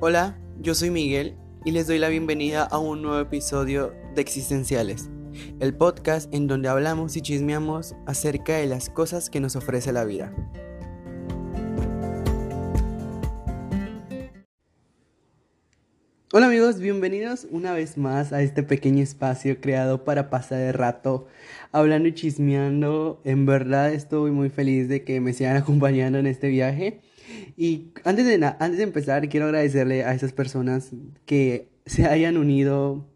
Hola, yo soy Miguel y les doy la bienvenida a un nuevo episodio de Existenciales, el podcast en donde hablamos y chismeamos acerca de las cosas que nos ofrece la vida. Hola amigos, bienvenidos una vez más a este pequeño espacio creado para pasar el rato hablando y chismeando. En verdad estoy muy feliz de que me sigan acompañando en este viaje. Y antes de, antes de empezar, quiero agradecerle a esas personas que se hayan unido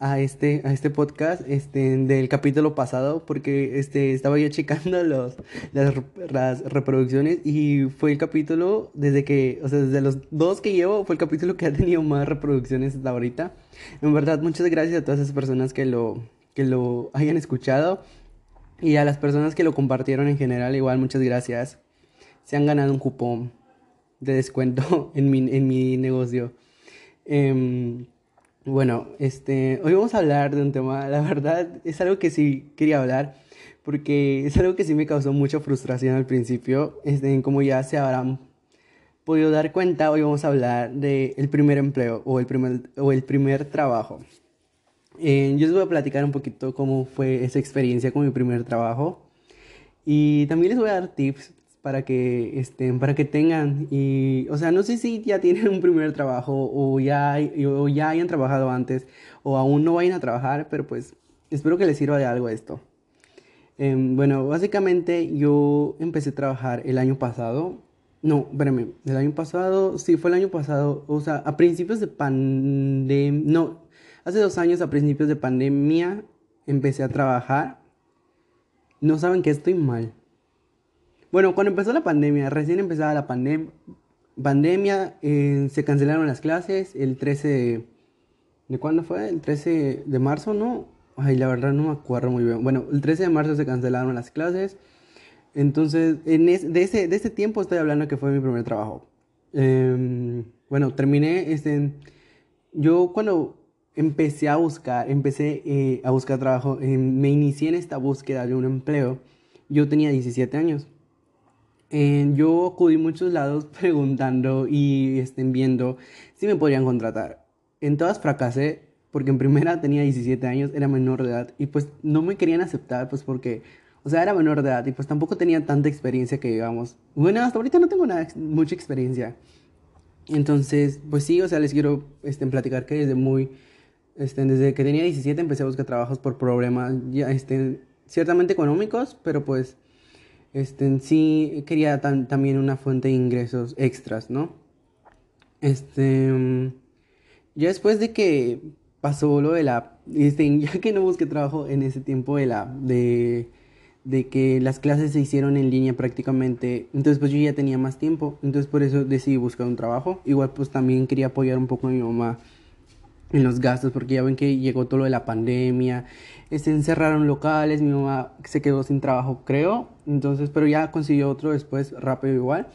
a este, a este podcast este, del capítulo pasado, porque este, estaba yo checando los, las, reproducciones y fue el capítulo, desde que, o sea, desde los dos que llevo, fue el capítulo que ha tenido más reproducciones hasta ahorita. En verdad, muchas gracias a todas esas personas que lo, que lo hayan escuchado y a las personas que lo compartieron en general, igual, muchas gracias. Se han ganado un cupón de descuento en mi, en mi negocio. Em, bueno, este, hoy vamos a hablar de un tema, la verdad es algo que sí quería hablar, porque es algo que sí me causó mucha frustración al principio, este, como ya se habrán podido dar cuenta, hoy vamos a hablar del el primer empleo o el primer, o el primer trabajo. Eh, yo les voy a platicar un poquito cómo fue esa experiencia con mi primer trabajo y también les voy a dar tips para que estén, para que tengan y, o sea, no sé si ya tienen un primer trabajo o ya, o ya hayan trabajado antes o aún no vayan a trabajar, pero pues espero que les sirva de algo esto. Em, bueno, básicamente yo empecé a trabajar el año pasado. No, espérame, el año pasado, sí, fue el año pasado, o sea, a principios de pandemia, no, hace dos años a principios de pandemia empecé a trabajar. No saben que estoy mal. Bueno, cuando empezó la pandemia, recién empezaba la pandemia, eh, se cancelaron las clases el 13 de, ¿de cuándo fue? El 13 de marzo, ¿no? Ay, la verdad no me acuerdo muy bien. Bueno, el 13 de marzo se cancelaron las clases. Entonces, en de, ese, de ese tiempo estoy hablando que fue mi primer trabajo. Em, bueno, terminé, este, yo cuando empecé a buscar, empecé eh, a buscar trabajo, em, me inicié en esta búsqueda de un empleo, yo tenía 17 años. Eh, yo acudí a muchos lados preguntando y estén viendo si me podrían contratar. En todas fracasé porque en primera tenía 17 años, era menor de edad y pues no me querían aceptar pues porque, o sea, era menor de edad y pues tampoco tenía tanta experiencia que digamos. Bueno, hasta ahorita no tengo nada, mucha experiencia. Entonces, pues sí, o sea, les quiero este, platicar que desde muy, este, desde que tenía 17 empecé a buscar trabajos por problemas, ya, este, ciertamente económicos, pero pues este, en sí quería también una fuente de ingresos extras, ¿no? Este, mm, ya después de que pasó lo de la, este, ya que no busqué trabajo en ese tiempo de la, de, de que las clases se hicieron en línea prácticamente, entonces pues yo ya tenía más tiempo, entonces por eso decidí buscar un trabajo, igual pues también quería apoyar un poco a mi mamá en los gastos, porque ya ven que llegó todo lo de la pandemia, se encerraron locales, mi mamá se quedó sin trabajo, creo, entonces, pero ya consiguió otro después rápido igual.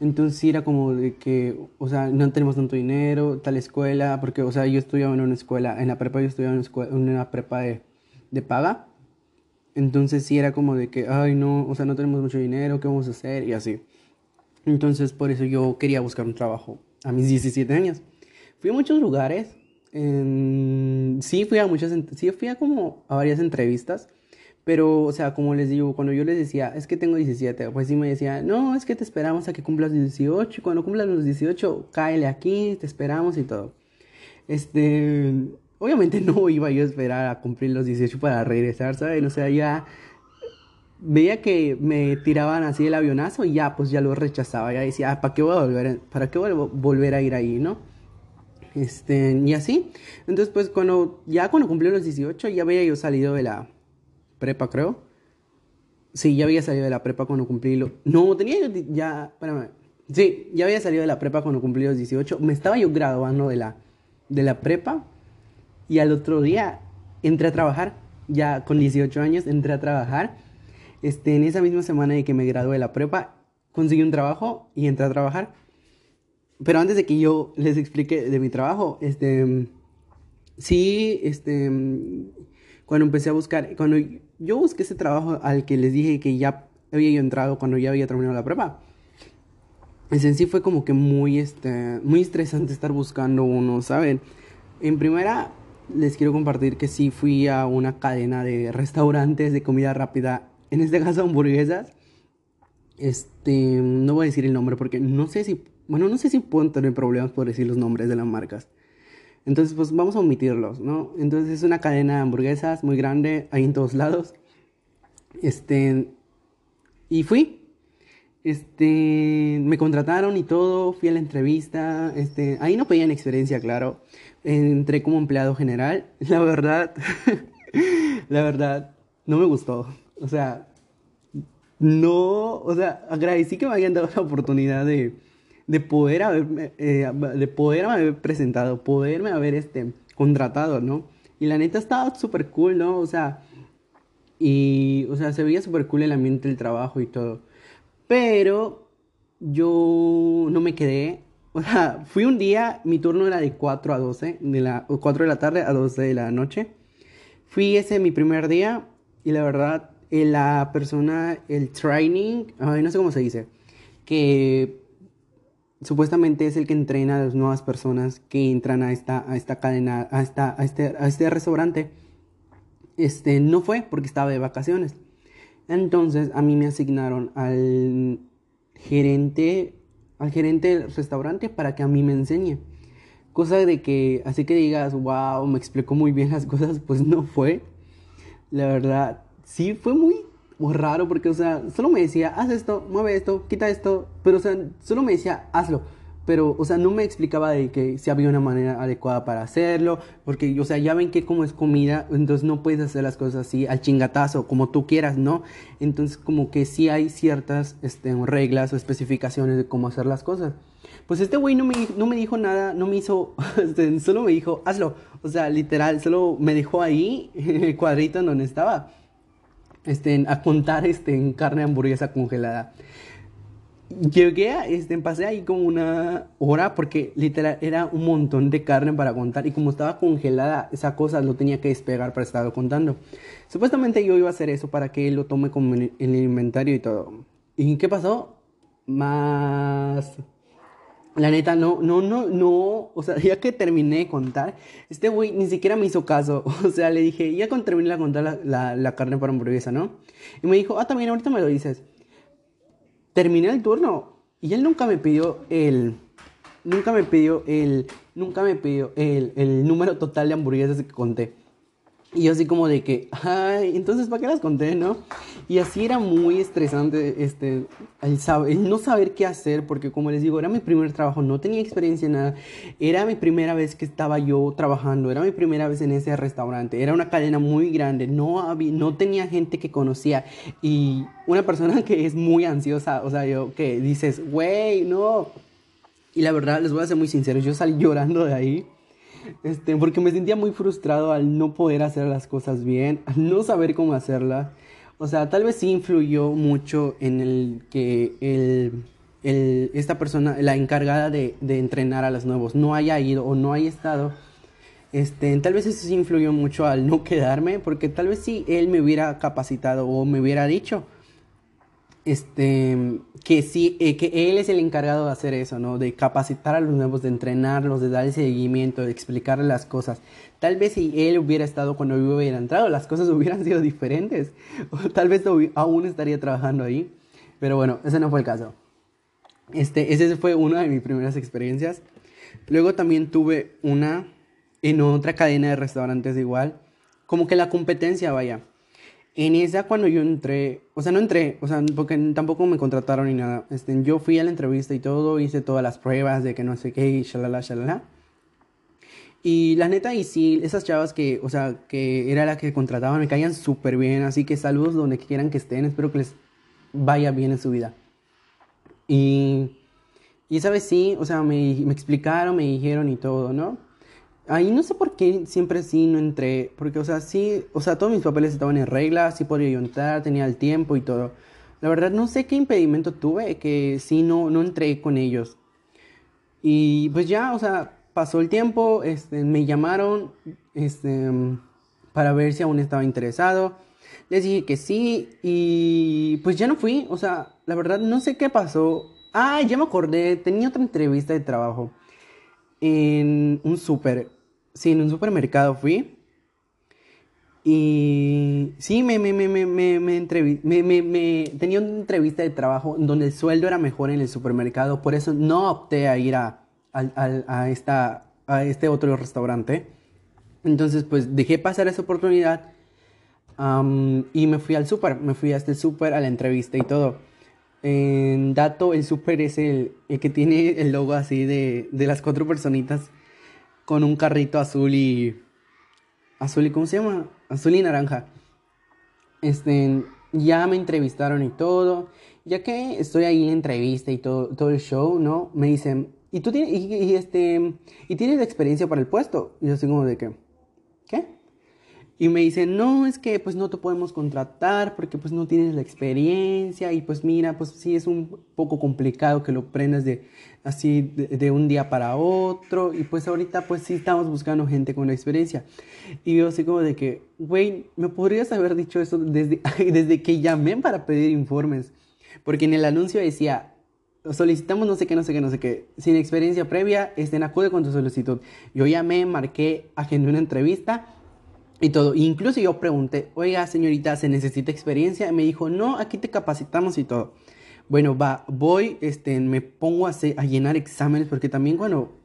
Entonces era como de que, o sea, no tenemos tanto dinero, tal escuela, porque, o sea, yo estudiaba en una escuela, en la prepa yo estudiaba en una, en una prepa de, de paga. Entonces sí era como de que, ay, no, o sea, no tenemos mucho dinero, ¿qué vamos a hacer? Y así. Entonces por eso yo quería buscar un trabajo a mis 17 años. Fui a muchos lugares, sí fui a muchas, sí fui a como a varias entrevistas, pero, o sea, como les digo, cuando yo les decía, es que tengo 17, pues sí me decía, no, es que te esperamos a que cumplas 18, y cuando cumplas los 18, cáele aquí, te esperamos y todo. Este, obviamente no iba yo a esperar a cumplir los 18 para regresar, ¿saben? O sea, ya veía que me tiraban así el avionazo y ya, pues ya lo rechazaba, ya decía, ah, ¿para qué voy a volver, para qué voy a volver a ir ahí, no? Este, y así. Entonces, pues cuando, ya cuando cumplí los 18, ya había yo salido de la prepa, creo. Sí, ya había salido de la prepa cuando cumplí los... No, tenía yo ya... Espérame. Sí, ya había salido de la prepa cuando cumplí los 18. Me estaba yo graduando de la, de la prepa. Y al otro día entré a trabajar. Ya con 18 años entré a trabajar. Este, en esa misma semana de que me gradué de la prepa, conseguí un trabajo y entré a trabajar. Pero antes de que yo les explique de mi trabajo, este, sí, este, cuando empecé a buscar, cuando yo busqué ese trabajo al que les dije que ya había yo entrado cuando ya había terminado la prueba, pues en sí fue como que muy, este, muy estresante estar buscando uno, ¿saben? En primera, les quiero compartir que sí fui a una cadena de restaurantes de comida rápida, en este caso hamburguesas. Este, no voy a decir el nombre porque no sé si, bueno, no sé si puedo tener problemas por decir los nombres de las marcas. Entonces, pues vamos a omitirlos, ¿no? Entonces es una cadena de hamburguesas muy grande, ahí en todos lados. Este, y fui. Este, me contrataron y todo, fui a la entrevista, este, ahí no pedían experiencia, claro. Entré como empleado general. La verdad, la verdad, no me gustó. O sea, no, o sea, agradecí que me hayan dado la oportunidad de, de poder haberme, eh, de poder haber presentado, poderme haber, este, contratado, ¿no? Y la neta estaba súper cool, ¿no? O sea, y, o sea, se veía súper cool el ambiente del trabajo y todo. Pero yo no me quedé. O sea, fui un día, mi turno era de 4 a 12, de la, 4 de la tarde a 12 de la noche. Fui ese mi primer día y la verdad, eh, la persona, el training, ay, no sé cómo se dice, que supuestamente es el que entrena a las nuevas personas que entran a esta, a esta cadena, a, esta, a, este, a este restaurante este, no fue porque estaba de vacaciones. Entonces a mí me asignaron al gerente, al gerente del restaurante para que a mí me enseñe. Cosa de que, así que digas, wow, me explicó muy bien las cosas, pues no fue. La verdad, sí fue muy, muy raro porque, o sea, solo me decía, haz esto, mueve esto, quita esto, pero, o sea, solo me decía, hazlo pero, o sea, no me explicaba de que si había una manera adecuada para hacerlo, porque, o sea, ya ven que como es comida, entonces no puedes hacer las cosas así al chingatazo, como tú quieras, ¿no? Entonces, como que sí hay ciertas este, reglas o especificaciones de cómo hacer las cosas. Pues este güey no me, no me dijo nada, no me hizo, este, solo me dijo, hazlo. O sea, literal, solo me dejó ahí, en el cuadrito en donde estaba, este, a contar este, en carne hamburguesa congelada. Llegué a, este, pasé ahí como una hora porque literal era un montón de carne para contar y como estaba congelada esa cosa lo tenía que despegar para estarlo contando. Supuestamente yo iba a hacer eso para que él lo tome como en el inventario y todo. ¿Y qué pasó? Más... La neta, no, no, no, no, o sea, ya que terminé de contar, este güey ni siquiera me hizo caso, o sea, le dije, ya cuando terminé de contar la, la, la carne para hamburguesa, ¿no? Y me dijo, ah, también ahorita me lo dices terminé el turno y él nunca me pidió el, nunca me pidió el, nunca me pidió el, el número total de hamburguesas que conté. Y yo así como de que, ay, entonces ¿para qué las conté, no? Y así era muy estresante este, el, saber, no saber qué hacer, porque como les digo, era mi primer trabajo, no tenía experiencia en nada, era mi primera vez que estaba yo trabajando, era mi primera vez en ese restaurante, era una cadena muy grande, no, había, no tenía gente que conocía y una persona que es muy ansiosa, o sea, yo que dices, güey, no. Y la verdad, les voy a ser muy sincero, yo salí llorando de ahí este, porque me sentía muy frustrado al no poder hacer las cosas bien, al no saber cómo hacerlas. O sea, tal vez sí influyó mucho en el que el, el, esta persona, la encargada de, de, entrenar a los nuevos, no haya ido o no haya estado. Este, tal vez eso sí influyó mucho al no quedarme, porque tal vez sí él me hubiera capacitado o me hubiera dicho, este, que sí, eh, que él es el encargado de hacer eso, ¿no? De capacitar a los nuevos, de entrenarlos, de darle seguimiento, de explicarles las cosas. Tal vez si él hubiera estado cuando yo hubiera entrado, las cosas hubieran sido diferentes. Tal vez aún estaría trabajando ahí. Pero bueno, ese no fue el caso. Este, ese fue una de mis primeras experiencias. Luego también tuve una en otra cadena de restaurantes igual. Como que la competencia, vaya en esa cuando yo entré, o sea, no entré, o sea, porque tampoco me contrataron ni nada. Este, yo fui a la entrevista y todo, hice todas las pruebas de que no sé qué y shalala, shalala. Y la neta, y sí, esas chavas que, o sea, que era la que contrataban, me caían súper bien. Así que saludos donde quieran que estén. Espero que les vaya bien en su vida. Y, y esa vez sí, o sea, me, me explicaron, me dijeron y todo, ¿no? Ahí no sé por qué siempre sí no entré, porque, o sea, sí, o sea, todos mis papeles estaban en regla, sí podía yo entrar, tenía el tiempo y todo. La verdad no sé qué impedimento tuve, que sí no, no entré con ellos. Y pues ya, o sea, pasó el tiempo, este, me llamaron, este, para ver si aún estaba interesado. Les dije que sí y pues ya no fui, o sea, la verdad no sé qué pasó Ah, ya me acordé, tenía otra entrevista de trabajo en un super, sí, en un supermercado fui. Y sí, me, me, me, me, me, entrevi me, me, me, tenía una entrevista de trabajo donde el sueldo era mejor en el supermercado, por eso no opté a ir a, a, a, a esta, a este otro restaurante. Entonces, pues dejé pasar esa oportunidad um, y me fui al súper, me fui hasta el súper a la entrevista y todo. En dato, el súper es el, el, que tiene el logo así de, de las cuatro personitas con un carrito azul y... Azul y... ¿Cómo se llama? Azul y naranja. Este, ya me entrevistaron y todo. Ya que estoy ahí en entrevista y todo, todo el show, ¿no? Me dicen, ¿y tú tienes, y, este, ¿y tienes experiencia para el puesto? Y yo así como de que, ¿qué? Y me dicen, no, es que pues no te podemos contratar porque pues no tienes la experiencia y pues mira, pues sí es un poco complicado que lo prendas de así de, un día para otro y pues ahorita pues sí estamos buscando gente con la experiencia. Y yo así como de que, güey, ¿me podrías haber dicho eso desde, desde que llamé para pedir informes? Porque en el anuncio decía, solicitamos no sé qué, no sé qué, no sé qué, sin experiencia previa, estén acude con tu solicitud. Yo llamé, marqué, agendé una entrevista y todo. Incluso yo pregunté, oiga, señorita, ¿se necesita experiencia? Y me dijo, no, aquí te capacitamos y todo. Bueno, va, voy, este, me pongo a, llenar exámenes, porque también cuando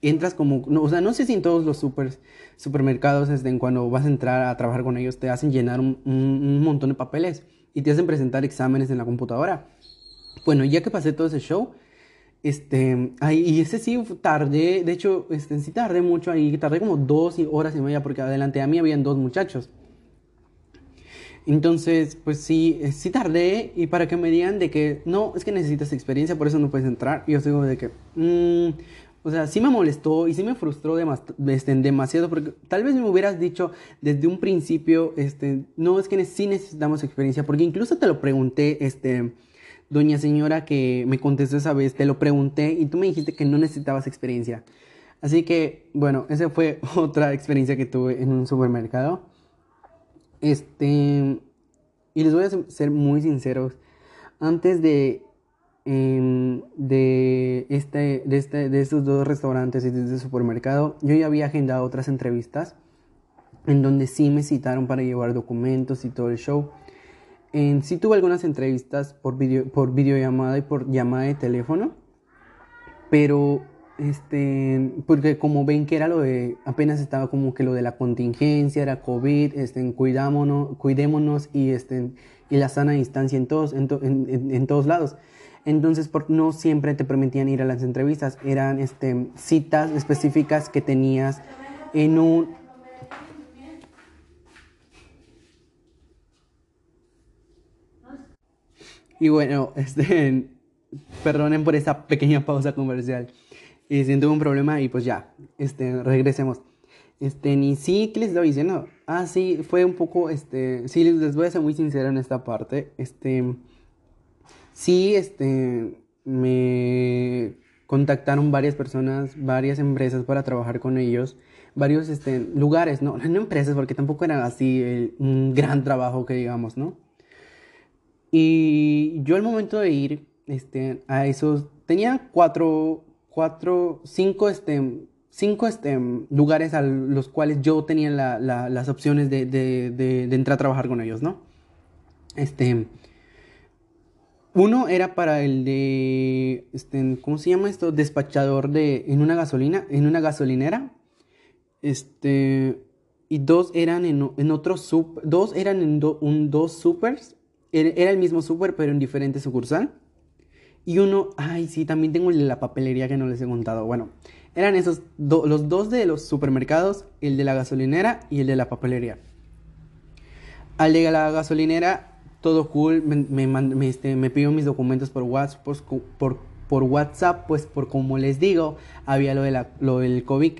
entras como, no, o sea, no sé si en todos los super, supermercados, este, cuando vas a entrar a trabajar con ellos, te hacen llenar un montón de papeles y te hacen presentar exámenes en la computadora. Bueno, ya que pasé todo ese show, este, ahí, y ese sí tardé, de hecho, este, sí tardé mucho ahí, tardé como dos horas y media porque adelante a mí habían dos muchachos. Entonces, pues sí, eh, sí tardé y para que me digan de que no, es que necesitas experiencia, por eso no puedes entrar. Y yo digo de que, mmm, o sea, sí me molestó y sí me frustró este, demasiado porque tal vez me hubieras dicho desde un principio, este, no, es que sí necesitamos experiencia, porque incluso te lo pregunté, este, doña señora que me contestó esa vez, te lo pregunté y tú me dijiste que no necesitabas experiencia. Así que, bueno, esa fue otra experiencia que tuve en un supermercado. Este, y les voy a ser muy sinceros, antes de, em, de, este, de, este, de estos dos restaurantes y de este supermercado, yo ya había agendado otras entrevistas en donde sí me citaron para llevar documentos y todo el show. En, sí tuve algunas entrevistas por, video, por videollamada y por llamada de teléfono, pero este, porque como ven que era lo de, apenas estaba como que lo de la contingencia, era COVID, este, cuidámonos, cuidémonos y, este, y la sana distancia en todos, en, en, todos lados. Entonces, por, no siempre te permitían ir a las entrevistas, eran este, citas específicas que tenías en un, Y bueno, este, perdonen por esa pequeña pausa comercial. Y siento un problema y pues ya, este, regresemos. Este, ni sí, ¿qué les estaba diciendo? Ah, sí, fue un poco, este, sí, les voy a ser muy sincero en esta parte. Este, sí, este, me contactaron varias personas, varias empresas para trabajar con ellos, varios, este, lugares, no, no empresas, porque tampoco era así un gran trabajo que digamos, ¿no? Y yo al momento de ir este, a esos, tenía cuatro, cuatro, cinco, este, cinco este, lugares a los cuales yo tenía la, la, las opciones de, de, de, entrar a trabajar con ellos, ¿no? Este, uno era para el de, este, ¿cómo se llama esto? Despachador de, en una gasolina, en una gasolinera. Este, y dos eran en, en otro dos eran en un, dos supers era el mismo súper, pero en diferente sucursal. Y uno, ay, sí, también tengo la papelería que no les he contado. Bueno, eran esos, los dos de los supermercados, el de la gasolinera y el de la papelería. Al de la gasolinera, todo cool, me, me, este, me pidió mis documentos por WhatsApp, pues, por, por, WhatsApp, pues por como les digo, había lo, de la, lo del COVID.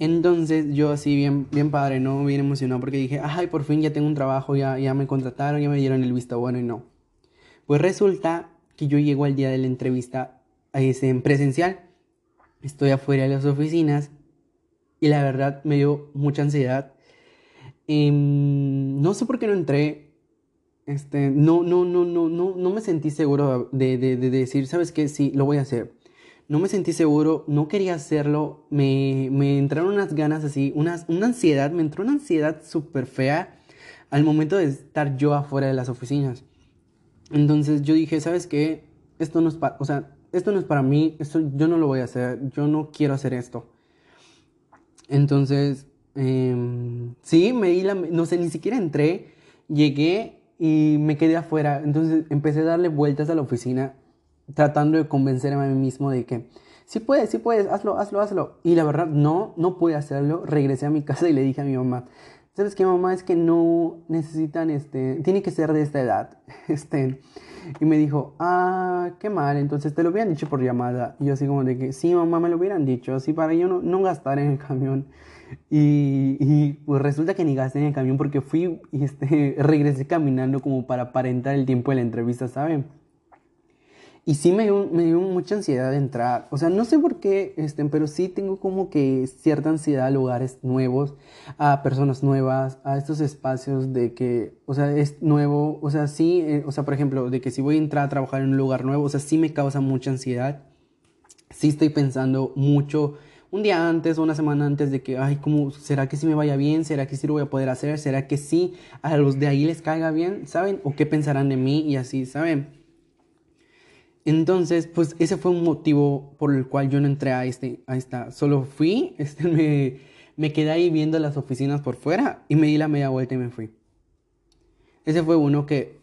Entonces yo así bien, bien padre, ¿no? Bien emocionado porque dije, ay, por fin ya tengo un trabajo, ya, ya me contrataron, ya me dieron el visto bueno y no. Pues resulta que yo llego al día de la entrevista a ese, en presencial. Estoy afuera de las oficinas y la verdad me dio mucha ansiedad. Em, no sé por qué no entré. este, no, no, no, no, no, no me sentí seguro de, de, de decir, ¿sabes qué? Sí, lo voy a hacer. No me sentí seguro, no quería hacerlo, me, me entraron unas ganas así, una, una ansiedad, me entró una ansiedad súper fea al momento de estar yo afuera de las oficinas. Entonces yo dije, ¿sabes qué? Esto no es para, o sea, esto no es para mí, esto yo no lo voy a hacer, yo no quiero hacer esto. Entonces, eh, sí, me di la, no sé, ni siquiera entré, llegué y me quedé afuera. Entonces empecé a darle vueltas a la oficina, tratando de convencerme a mí mismo de que, sí puedes, sí puedes, hazlo, hazlo, hazlo. Y la verdad, no, no pude hacerlo. Regresé a mi casa y le dije a mi mamá, ¿sabes qué, mamá? Es que no necesitan, este, tiene que ser de esta edad. Este, y me dijo, ah, qué mal, entonces te lo hubieran dicho por llamada. Y yo así como de que, sí, mamá, me lo hubieran dicho, así para yo no, no gastar en el camión. Y, y, pues resulta que ni gasté en el camión porque fui y este, regresé caminando como para aparentar el tiempo de la entrevista, ¿saben? Y sí me dio, me dio mucha ansiedad de entrar. O sea, no sé por qué, este, pero sí tengo como que cierta ansiedad a lugares nuevos, a personas nuevas, a estos espacios de que, o sea, es nuevo. O sea, sí, eh, o sea, por ejemplo, de que si voy a entrar a trabajar en un lugar nuevo, o sea, sí me causa mucha ansiedad. Sí estoy pensando mucho un día antes o una semana antes de que, ay, ¿cómo será que sí me vaya bien? ¿Será que sí lo voy a poder hacer? ¿Será que sí a los de ahí les caiga bien? ¿Saben? ¿O qué pensarán de mí? Y así, ¿saben? Entonces, pues ese fue un motivo por el cual yo no entré a, este, a esta. Solo fui, este, me, me quedé ahí viendo las oficinas por fuera y me di la media vuelta y me fui. Ese fue uno que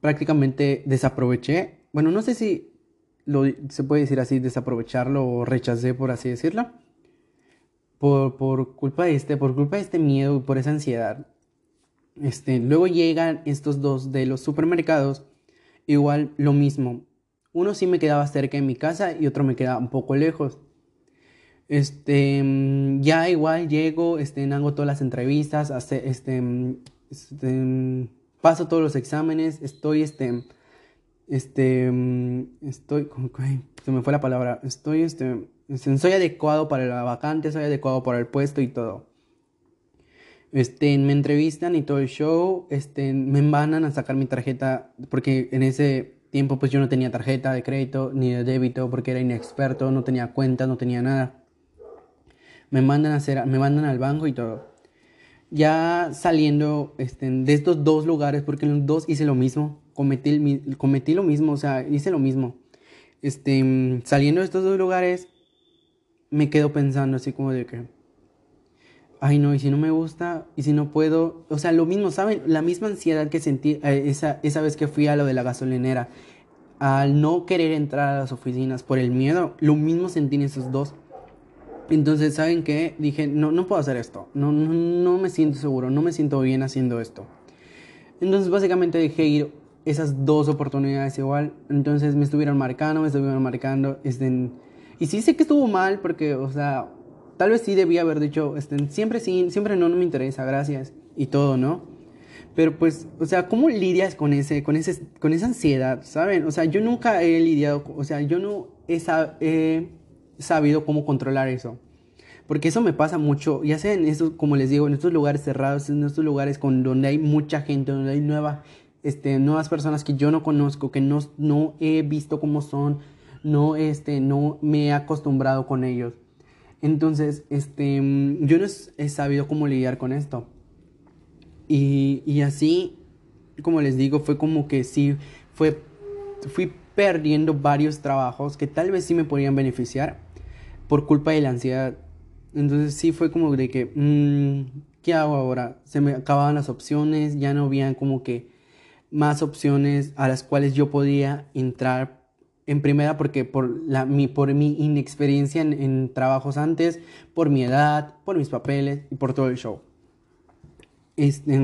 prácticamente desaproveché. Bueno, no sé si lo, se puede decir así, desaprovecharlo o rechacé, por así decirlo. Por, por, culpa de este, por culpa de este miedo, por esa ansiedad. Este, luego llegan estos dos de los supermercados Igual lo mismo. Uno sí me quedaba cerca de mi casa y otro me quedaba un poco lejos. Este, mm, ya igual llego, este, hago todas las entrevistas, hace, este, este, paso todos los exámenes, estoy, este, este, mm, estoy, se me fue la palabra, estoy, este, soy adecuado para la vacante, soy adecuado para el puesto y todo. Este, me entrevistan y todo el show, este, me mandan a sacar mi tarjeta, porque en ese tiempo pues yo no tenía tarjeta de crédito ni de débito porque era inexperto, no tenía cuenta, no tenía nada. Me mandan a hacer, me mandan al banco y todo. Ya saliendo este, de estos dos lugares, porque en los dos hice lo mismo, cometí, cometí lo mismo, o sea, hice lo mismo. Este, saliendo de estos dos lugares, me quedo pensando así como de que ay no, y si no me gusta, y si no puedo, o sea, lo mismo, ¿saben? La misma ansiedad que sentí eh, esa, esa vez que fui a lo de la gasolinera, al no querer entrar a las oficinas por el miedo, lo mismo sentí en esos dos. Entonces, ¿saben qué? Dije, no, no puedo hacer esto, no, no, no me siento seguro, no me siento bien haciendo esto. Entonces, básicamente dejé ir esas dos oportunidades igual. Entonces me estuvieron marcando, me estuvieron marcando. Este, y sí sé que estuvo mal porque, o sea, Tal vez sí debía haber dicho, este, siempre sí, siempre no, no me interesa, gracias, y todo, ¿no? Pero pues, o sea, ¿cómo lidias con, ese, con, ese, con esa ansiedad, ¿saben? O sea, yo nunca he lidiado, o sea, yo no he, he sabido cómo controlar eso. Porque eso me pasa mucho, ya sea en estos, como les digo, en estos lugares cerrados, en estos lugares con, donde hay mucha gente, donde hay nueva, este, nuevas personas que yo no conozco, que no, no he visto cómo son, no, este, no me he acostumbrado con ellos. Entonces, este, mm, yo no he sabido cómo lidiar con esto. Y, y así, como les digo, fue como que sí, fue, fui perdiendo varios trabajos que tal vez sí me podrían beneficiar por culpa de la ansiedad. Entonces sí fue como de que, mmm, ¿qué hago ahora? Se me acababan las opciones, ya no había como que más opciones a las cuales yo podía entrar en primera porque por, la, mi, por mi inexperiencia en, trabajos antes, por mi edad, por mis papeles y por todo el show. Este,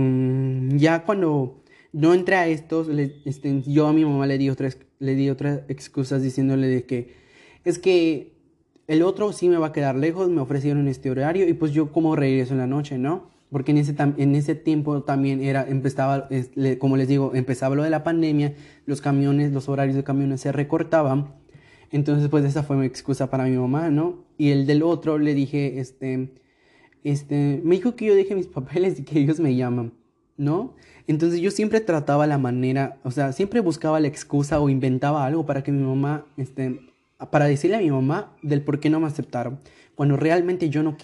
ya cuando no entré a estos, este, yo a mi mamá le di, otras, le di excusas diciéndole de que es que el otro sí me va a quedar lejos, me ofrecieron este horario y pues yo como regreso en la noche, ¿no? Porque en ese, en ese tiempo también era, empezaba, como les digo, empezaba lo de la pandemia, los camiones, los horarios de camiones se recortaban, entonces pues esa fue mi excusa para mi mamá, ¿no? Y el del otro le dije, este, este, me dijo que yo deje mis papeles y que ellos me llaman, ¿no? Entonces yo siempre trataba la manera, o sea, siempre buscaba la excusa o inventaba algo para que mi mamá, este, para decirle a mi mamá del por qué no me aceptaron. Cuando realmente yo no,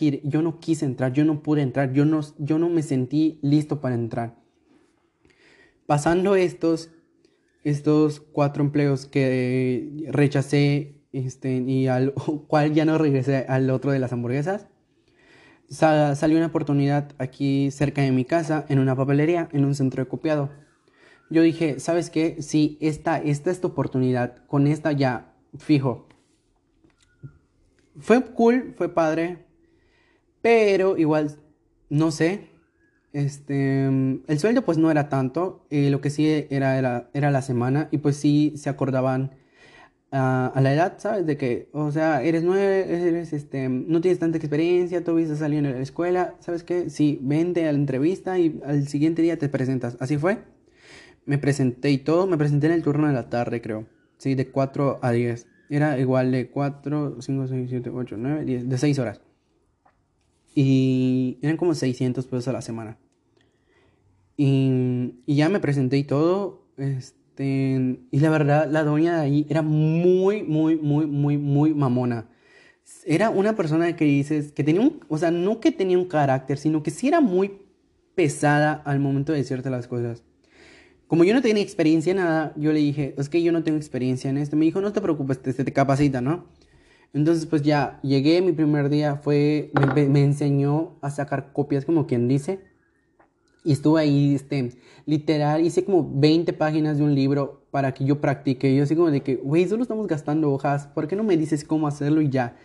quise entrar, yo no pude entrar, yo no, yo no me sentí listo para entrar. Pasando estos, estos cuatro empleos que rechacé este, y al cual ya no regresé al otro de las hamburguesas, salió una oportunidad aquí cerca de mi casa, en una papelería, en un centro de copiado. Yo dije, ¿sabes qué? Si esta, esta es tu oportunidad, con esta ya fijo. Fue cool, fue padre, pero igual, no sé, este, el sueldo pues no era tanto, y lo que sí era, era, la semana y pues sí se acordaban a, la edad, ¿sabes? De que, o sea, eres nueve, eres, este, no tienes tanta experiencia, todavía salido en la escuela, ¿sabes qué? Sí, vente a la entrevista y al siguiente día te presentas. Así fue. Me presenté y todo, me presenté en el turno de la tarde, creo. Sí, de 4 a 10. Era igual de 4, 5, 6, 7, 8, 9, 10, de 6 horas. Y eran como 600 pesos a la semana. Y, y ya me presenté y todo. Este, y la verdad, la doña de ahí era muy, muy, muy, muy, muy mamona. Era una persona que dices, que tenía un, o sea, no que tenía un carácter, sino que sí era muy pesada al momento de decirte las cosas. Como yo no tenía experiencia en nada, yo le dije, es que yo no tengo experiencia en esto. Me dijo, no te preocupes, te, te capacita, ¿no? Entonces, pues ya, llegué, mi primer día fue, me, enseñó a sacar copias, como quien dice y estuve ahí, este, literal, hice como 20 páginas de un libro para que yo practique. Yo así como de que, güey, solo estamos gastando hojas, ¿por qué no me dices cómo hacerlo y ya?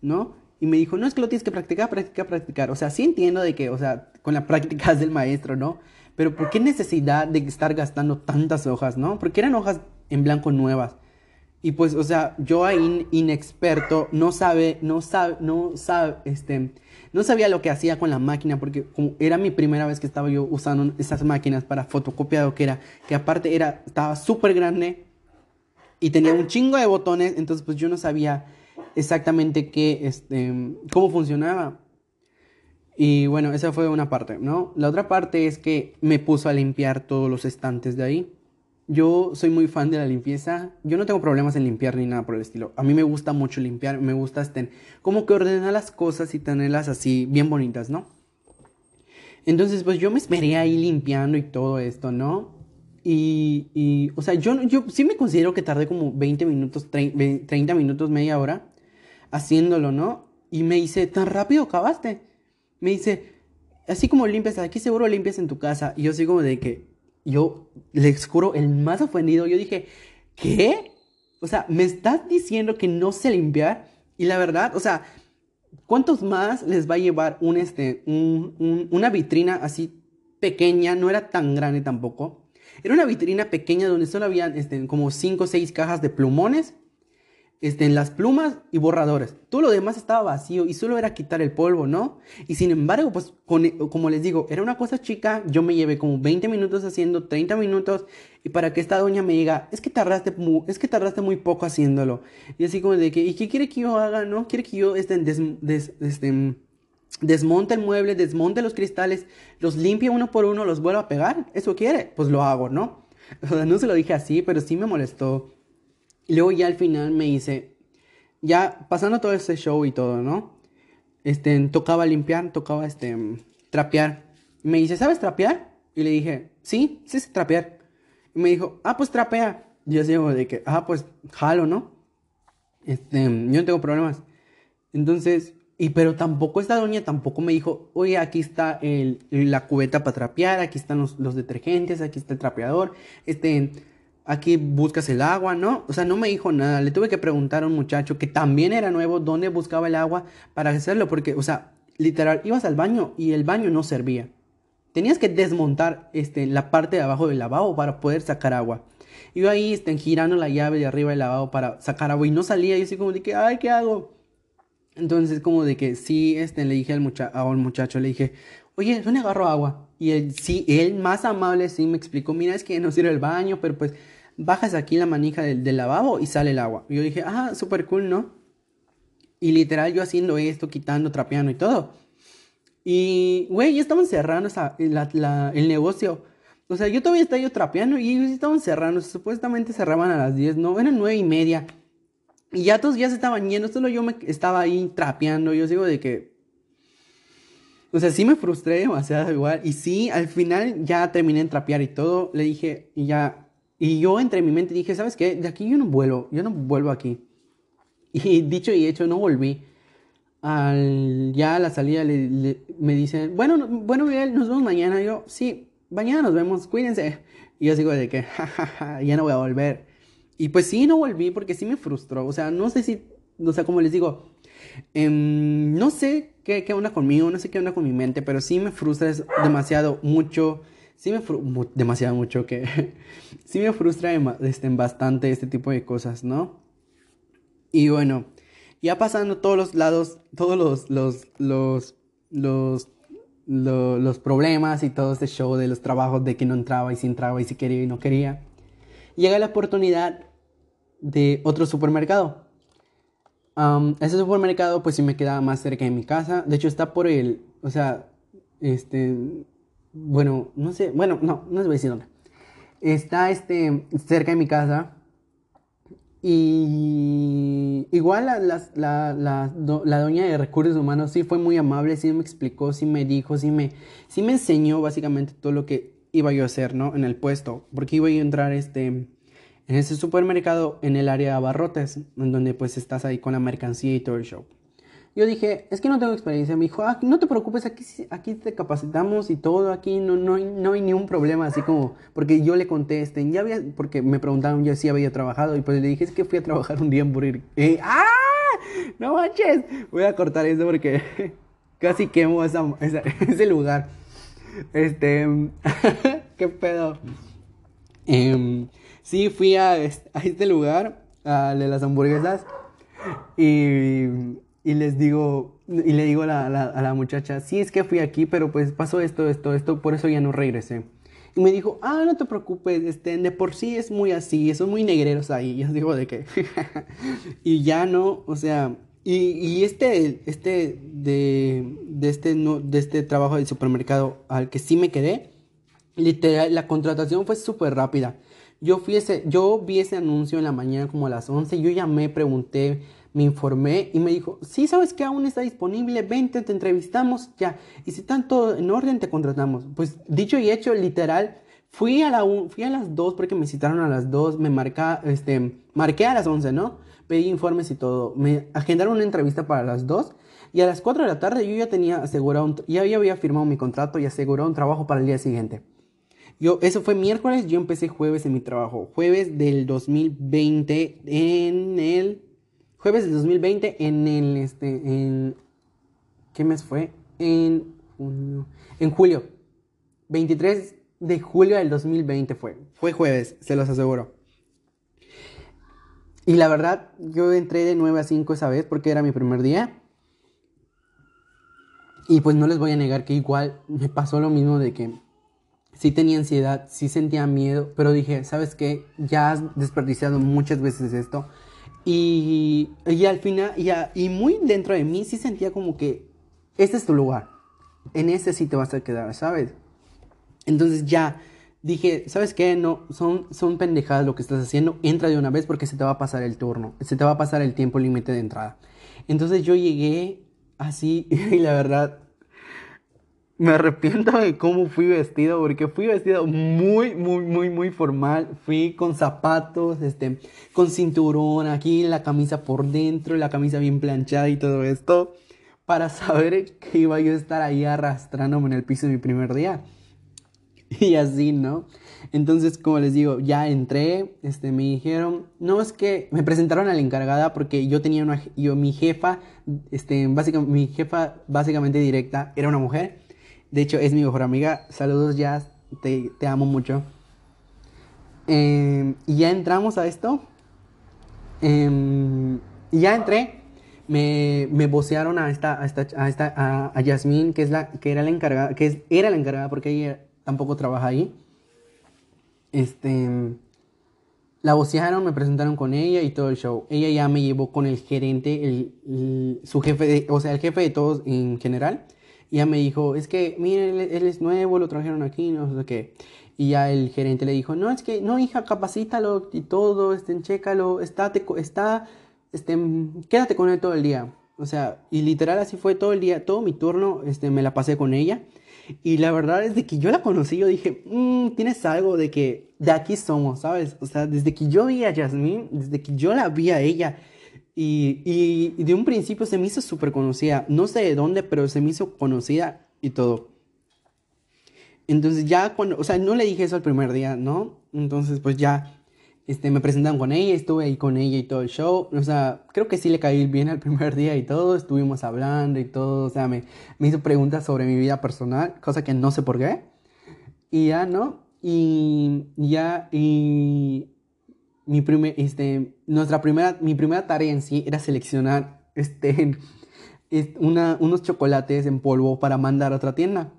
¿No? Y me dijo, no, es que lo tienes que practicar, practicar, practicar. O sea, sí entiendo de que, o sea, con la práctica del maestro, ¿no? Pero ¿por qué necesidad de estar gastando tantas hojas, ¿no? Porque eran hojas en blanco nuevas. Y pues, o sea, yo ahí inexperto, no sabe, no sabe, no sabe, este, no sabía lo que hacía con la máquina porque como era mi primera vez que estaba yo usando esas máquinas para fotocopiado que era, que aparte era, estaba súper grande y tenía un chingo de botones, entonces pues yo no sabía exactamente qué, este, cómo funcionaba. Y bueno, esa fue una parte, ¿no? La otra parte es que me puso a limpiar todos los estantes de ahí. Yo soy muy fan de la limpieza. Yo no tengo problemas en limpiar ni nada por el estilo. A mí me gusta mucho limpiar. Me gusta este, como que ordenar las cosas y tenerlas así bien bonitas, ¿no? Entonces, pues yo me esperé ahí limpiando y todo esto, ¿no? Y, y o sea, yo, yo sí me considero que tardé como 20 minutos, 30 minutos, media hora haciéndolo, ¿no? Y me dice, ¿tan rápido acabaste? Me dice, así como limpias aquí, seguro limpias en tu casa. Y yo sigo como de que, yo les juro, el más ofendido, yo dije, ¿qué? O sea, me estás diciendo que no sé limpiar. Y la verdad, o sea, ¿cuántos más les va a llevar un, este, una vitrina así pequeña? No era tan grande tampoco. Era una vitrina pequeña donde solo había este, como 5 o 6 cajas de plumones este, en las plumas y borradores. Todo lo demás estaba vacío y solo era quitar el polvo, ¿no? Y sin embargo, pues como les digo, era una cosa chica, yo me llevé como 20 minutos haciendo, 30 minutos, y para que esta doña me diga, es que tardaste, muy, es que tardaste muy poco haciéndolo. Y así como de que, ¿y qué quiere que yo haga, no? ¿Quiere que yo este, este, desmonte el mueble, desmonte los cristales, los limpie uno por uno, los vuelva a pegar? ¿Eso quiere? Pues lo hago, ¿no? O sea, no se lo dije así, pero sí me molestó. Luego ya al final me dice, ya pasando todo ese show y todo, ¿no? Este, tocaba limpiar, tocaba este, trapear. me dice, ¿sabes trapear? Y le dije, sí, sí sé trapear. Y me dijo, ah, pues trapea. Y yo digo de que, ah, pues jalo, ¿no? Este, yo no tengo problemas. Entonces, y pero tampoco esta doña tampoco me dijo, oye, aquí está el, la cubeta para trapear, aquí están los, los detergentes, aquí está el trapeador, este, aquí buscas el agua, ¿no? O sea, no me dijo nada. Le tuve que preguntar a un muchacho que también era nuevo dónde buscaba el agua para hacerlo, porque, o sea, literal, ibas al baño y el baño no servía. Tenías que desmontar este, la parte de abajo del lavabo para poder sacar agua. Iba ahí este, girando la llave de arriba del lavabo para sacar agua y no salía. Y así como de que, ay, ¿qué hago? Entonces, como de que sí, este, le dije al, mucha muchacho, le dije, oye, ¿dónde agarro agua? Y él, sí, él más amable sí me explicó, mira, es que no sirve el baño, pero pues bajas aquí la manija del, lavabo y sale el agua. Y yo dije, ah, súper cool, ¿no? Y literal yo haciendo esto, quitando, trapeando y todo. Y, güey, ya estaban cerrando el negocio. O sea, yo todavía estaba yo trapeando y ellos estaban cerrando. Supuestamente cerraban a las 10, no, eran nueve y media. Y ya todos ya se estaban yendo. Solo yo me estaba ahí trapeando. Yo sigo de que. O sea, sí me frustré demasiado igual. Y sí, al final ya terminé en trapear y todo. Le dije, y ya. Y yo entre mi mente dije, ¿sabes qué? De aquí yo no vuelvo. Yo no vuelvo aquí. Y dicho y hecho, no volví. Al, ya a la salida me dicen, bueno, bueno, Miguel, nos vemos mañana. yo, sí, mañana nos vemos, cuídense. Y yo sigo de que, jajaja, ya no voy a volver. Y pues sí, no volví porque sí me frustró. O sea, no sé si, o sea, como les digo, em, no sé qué, qué onda conmigo, no sé qué onda con mi mente, pero sí me frustra demasiado mucho. Sí me demasiado mucho que sí me frustra este, bastante este tipo de cosas, ¿no? Y bueno, ya pasando todos los lados, todos los, los, los, los los problemas y todo este show de los trabajos de que no entraba y si entraba y si quería y no quería, llega la oportunidad de otro supermercado. ese supermercado pues sí me quedaba más cerca de mi casa. De hecho está por el, o sea, este, bueno, no sé, bueno, no, no les voy a decir dónde. Está este, cerca de mi casa y igual la, la, la, la, doña de recursos humanos sí fue muy amable, sí me explicó, sí me dijo, sí me, sí me enseñó básicamente todo lo que iba yo a hacer, ¿no? En el puesto, porque iba yo a entrar este, en ese supermercado en el área de abarrotes, en donde pues estás ahí con la mercancía y todo el show. Yo dije, es que no tengo experiencia. Me dijo, ah, no te preocupes, aquí, aquí te capacitamos y todo, aquí no, no, hay, no hay ningún problema, así como, porque yo le contesté, ya había, porque me preguntaron yo si había trabajado y pues le dije, es que fui a trabajar un día en Burger ¡Ah! No manches, voy a cortar eso porque casi quemo ese lugar. Este, ¿qué pedo? Eh, sí, fui a, a este lugar, a de las hamburguesas, y y les digo, y le digo a la, a la, muchacha, sí, es que fui aquí, pero pues pasó esto, esto, esto, por eso ya no regresé. Y me dijo, ah, no te preocupes, este, de por sí es muy así, son muy negreros ahí. Y yo digo, ¿de qué? y ya no, o sea, y, y este, este, de, de, este, no, de este trabajo del supermercado al que sí me quedé, literal, la contratación fue súper rápida. Yo, fui ese, yo vi ese anuncio en la mañana como a las 11, yo llamé, pregunté, me informé y me dijo, sí, sabes que aún está disponible, vente, te entrevistamos, ya. Y si está todo en orden, te contratamos. Pues dicho y hecho, literal, fui a, la fui a las 2 porque me citaron a las 2, me marca, este, marqué a las 11, ¿no? Pedí informes y todo. Me agendaron una entrevista para las 2 y a las 4 de la tarde yo ya tenía asegurado, ya, ya había firmado mi contrato y asegurado un trabajo para el día siguiente. Yo, eso fue miércoles, yo empecé jueves en mi trabajo. Jueves del 2020 en el Jueves del 2020 en el, este, en, ¿qué mes fue? En, en julio. 23 de julio del 2020 fue. Fue jueves, se los aseguro. Y la verdad, yo entré de 9 a 5 esa vez porque era mi primer día. Y pues no les voy a negar que igual me pasó lo mismo de que sí tenía ansiedad, sí sentía miedo, pero dije, ¿sabes qué? Ya has desperdiciado muchas veces esto. Y, y al final, y, muy dentro de mí sí sentía como que este es tu lugar. En ese sí te vas a quedar, ¿sabes? Entonces ya dije, ¿sabes qué? No, son, son pendejadas lo que estás haciendo. Entra de una vez porque se te va a pasar el turno. Se te va a pasar el tiempo límite de entrada. Entonces yo llegué así y la verdad me arrepiento de cómo fui vestido, porque fui vestido muy, muy, muy, muy formal. Fui con zapatos, este, con cinturón, aquí la camisa por dentro, la camisa bien planchada y todo esto, para saber que iba yo a estar ahí arrastrándome en el piso mi primer día. Y así, ¿no? Entonces, como les digo, ya entré, este, me dijeron, no es que me presentaron a la encargada porque yo tenía una, yo, mi jefa, este, básicamente, mi jefa básicamente directa era una mujer de hecho, es mi mejor amiga. Saludos, Jazz. Te, te amo mucho. Em, y ya entramos a esto. Em, y ya entré. Me, me vocearon a esta, a esta, a esta, a, que es la, que era la encargada, que es, era la encargada porque ella tampoco trabaja ahí. Este, la vocearon, me presentaron con ella y todo el show. Ella ya me llevó con el gerente, el, su jefe, o sea, el jefe de todos en general. Y ella me dijo, es que, miren, él, es nuevo, lo trajeron aquí, no sé qué. Y ya el gerente le dijo, no, es que, no, hija, capacítalo y todo, este, chécalo, estate, está, este, quédate con él todo el día. O sea, y literal así fue todo el día, todo mi turno, este, me la pasé con ella. Y la verdad es de que yo la conocí, yo dije, mmm, tienes algo de que de aquí somos, ¿sabes? O sea, desde que yo vi a Jasmine, desde que yo la vi a ella, y, y, de un principio se me hizo súper conocida, no sé de dónde, pero se me hizo conocida y todo. Entonces ya cuando, o sea, no le dije eso el primer día, ¿no? Entonces pues ya, este, me presentaron con ella, estuve ahí con ella y todo el show. O sea, creo que sí le caí bien al primer día y todo, estuvimos hablando y todo, o sea, me, me hizo preguntas sobre mi vida personal, cosa que no sé por qué. Y ya, ¿no? Y ya, y mi primer, este, nuestra primera, mi primera tarea en sí era seleccionar, este, una, unos chocolates en polvo para mandar a otra tienda.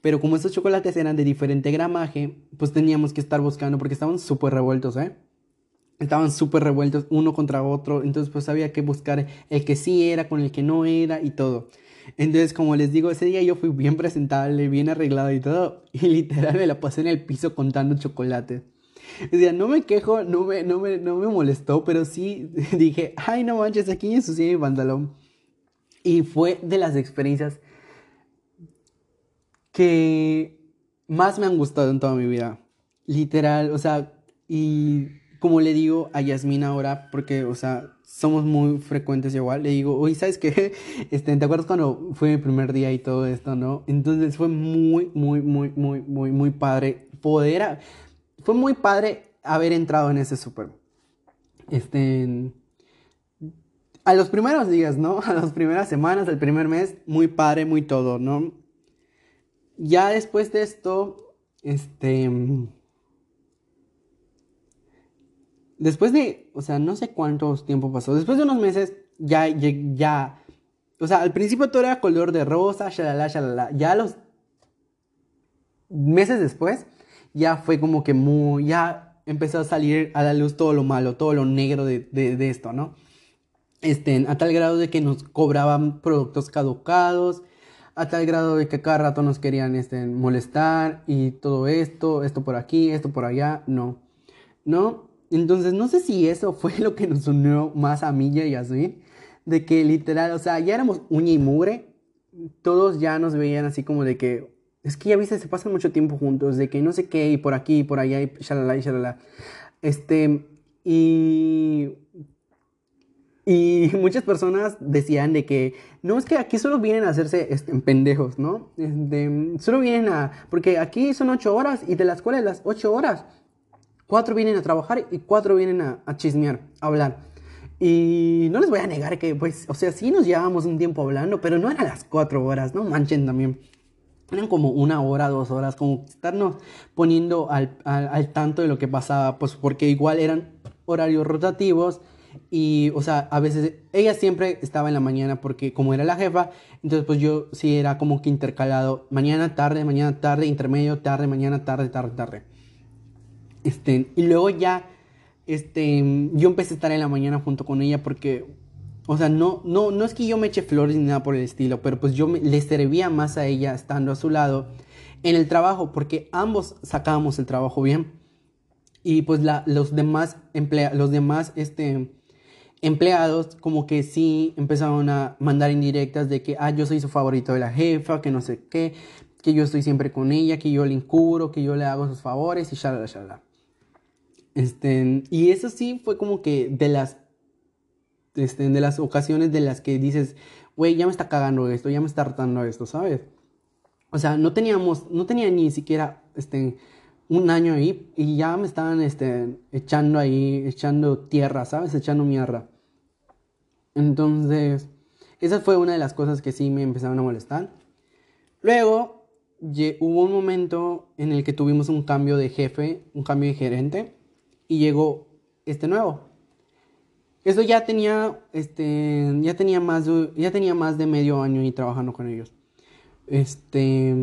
Pero como esos chocolates eran de diferente gramaje, pues teníamos que estar buscando porque estaban súper revueltos, ¿eh? Estaban súper revueltos uno contra otro, entonces pues había que buscar el que sí era con el que no era y todo. Entonces, como les digo, ese día yo fui bien presentable, bien arreglado y todo, y literal me la pasé en el piso contando chocolates. O sea, no me quejo, no me, no me, no me molestó, pero sí dije, ay, no manches, aquí ensucié mi pantalón. Y fue de las experiencias que más me han gustado en toda mi vida. Literal, o sea, y como le digo a Yasmina ahora, porque, o sea, somos muy frecuentes igual, le digo, oye, ¿sabes qué? Este, ¿Te acuerdas cuando fue mi primer día y todo esto, no? Entonces fue muy, muy, muy, muy, muy, muy padre poder, fue muy padre haber entrado en ese súper. Este, a los primeros días, ¿no? A las primeras semanas, el primer mes, muy padre, muy todo, ¿no? Ya después de esto, este... Después de, o sea, no sé cuántos tiempo pasó, después de unos meses, ya, ya, ya, o sea, al principio todo era color de rosa, shalala, shalala, ya los meses después, ya fue como que muy, ya empezó a salir a la luz todo lo malo, todo lo negro de, de esto, ¿no? Este, a tal grado de que nos cobraban productos caducados, a tal grado de que cada rato nos querían este, molestar y todo esto, esto por aquí, esto por allá, no, no. Entonces no sé si eso fue lo que nos unió más a Milla y a Yasmin, de que literal, o sea, ya éramos uña y mugre, todos ya nos veían así como de que, es que ya viste, se pasan mucho tiempo juntos, de que no sé qué, y por aquí, y por allá, y shalala, y shalala. Este, y y muchas personas decían de que, no, es que aquí solo vienen a hacerse este, pendejos, ¿no? Este, solo vienen a, porque aquí son ocho horas y de la escuela de las ocho horas, cuatro vienen a trabajar y cuatro vienen a, a chismear, a hablar. Y no les voy a negar que, pues, o sea, sí nos llevábamos un tiempo hablando, pero no eran las cuatro horas, no manchen también. Eran como una hora, dos horas, como estarnos poniendo al, al, al tanto de lo que pasaba, pues porque igual eran horarios rotativos y, o sea, a veces ella siempre estaba en la mañana porque como era la jefa, entonces pues yo sí era como que intercalado mañana, tarde, mañana, tarde, intermedio, tarde, mañana, tarde, tarde, tarde. Este, y luego ya, este, yo empecé a estar en la mañana junto con ella porque, o sea, no, no, no es que yo me eche flores ni nada por el estilo, pero pues yo le servía más a ella estando a su lado en el trabajo porque ambos sacábamos el trabajo bien. Y pues la, los demás emplea, los demás, este, empleados como que sí empezaron a mandar indirectas de que, ah, yo soy su favorito de la jefa, que no sé qué, que yo estoy siempre con ella, que yo le incuro, que yo le hago sus favores y shalala, shalala. Este, y eso sí fue como que de las, este, de las ocasiones de las que dices, güey, ya me está cagando esto, ya me está hartando esto, ¿sabes? O sea, no teníamos, no tenía ni siquiera, este, un año ahí y ya me estaban este, echando ahí, echando tierra, ¿sabes? Echando mierda. Entonces, esa fue una de las cosas que sí me empezaron a molestar. Luego, hubo un momento en el que tuvimos un cambio de jefe, un cambio de gerente, y llegó este nuevo. Eso ya tenía, este, ya tenía más de, ya tenía más de medio año y trabajando con ellos. Este,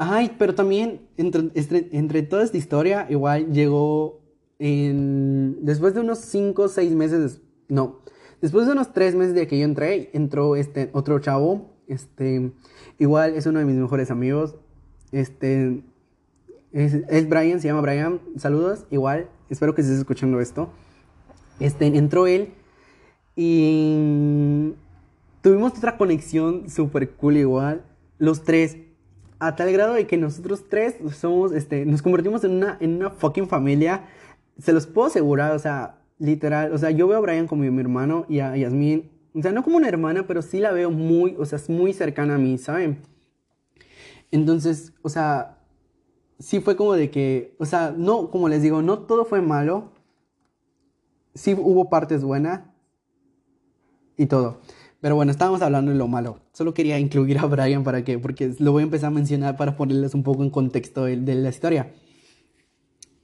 Ay, pero también entre, entre, toda esta historia, igual llegó en, después de unos 5 o 6 meses, no, después de unos 3 meses de que yo entré, entró este otro chavo, este, igual es uno de mis mejores amigos, este, Es, es Brian, se llama Brian. Saludos, igual. Espero que estés escuchando esto. Este, entró él y tuvimos otra conexión súper cool igual. Los tres. A tal grado de que nosotros tres somos, este, nos convertimos en una, en una fucking familia. Se los puedo asegurar, o sea, literal. O sea, yo veo a Brian como mi hermano y a Yasmin. O sea, no como una hermana, pero sí la veo muy, o sea, es muy cercana a mí, ¿saben? Entonces, o sea, sí fue como de que, o sea, no, como les digo, no todo fue malo. Sí hubo partes buenas y todo. Pero bueno, estábamos hablando de lo malo. Solo quería incluir a Brian para que, porque lo voy a empezar a mencionar para ponerles un poco en contexto de, de la historia.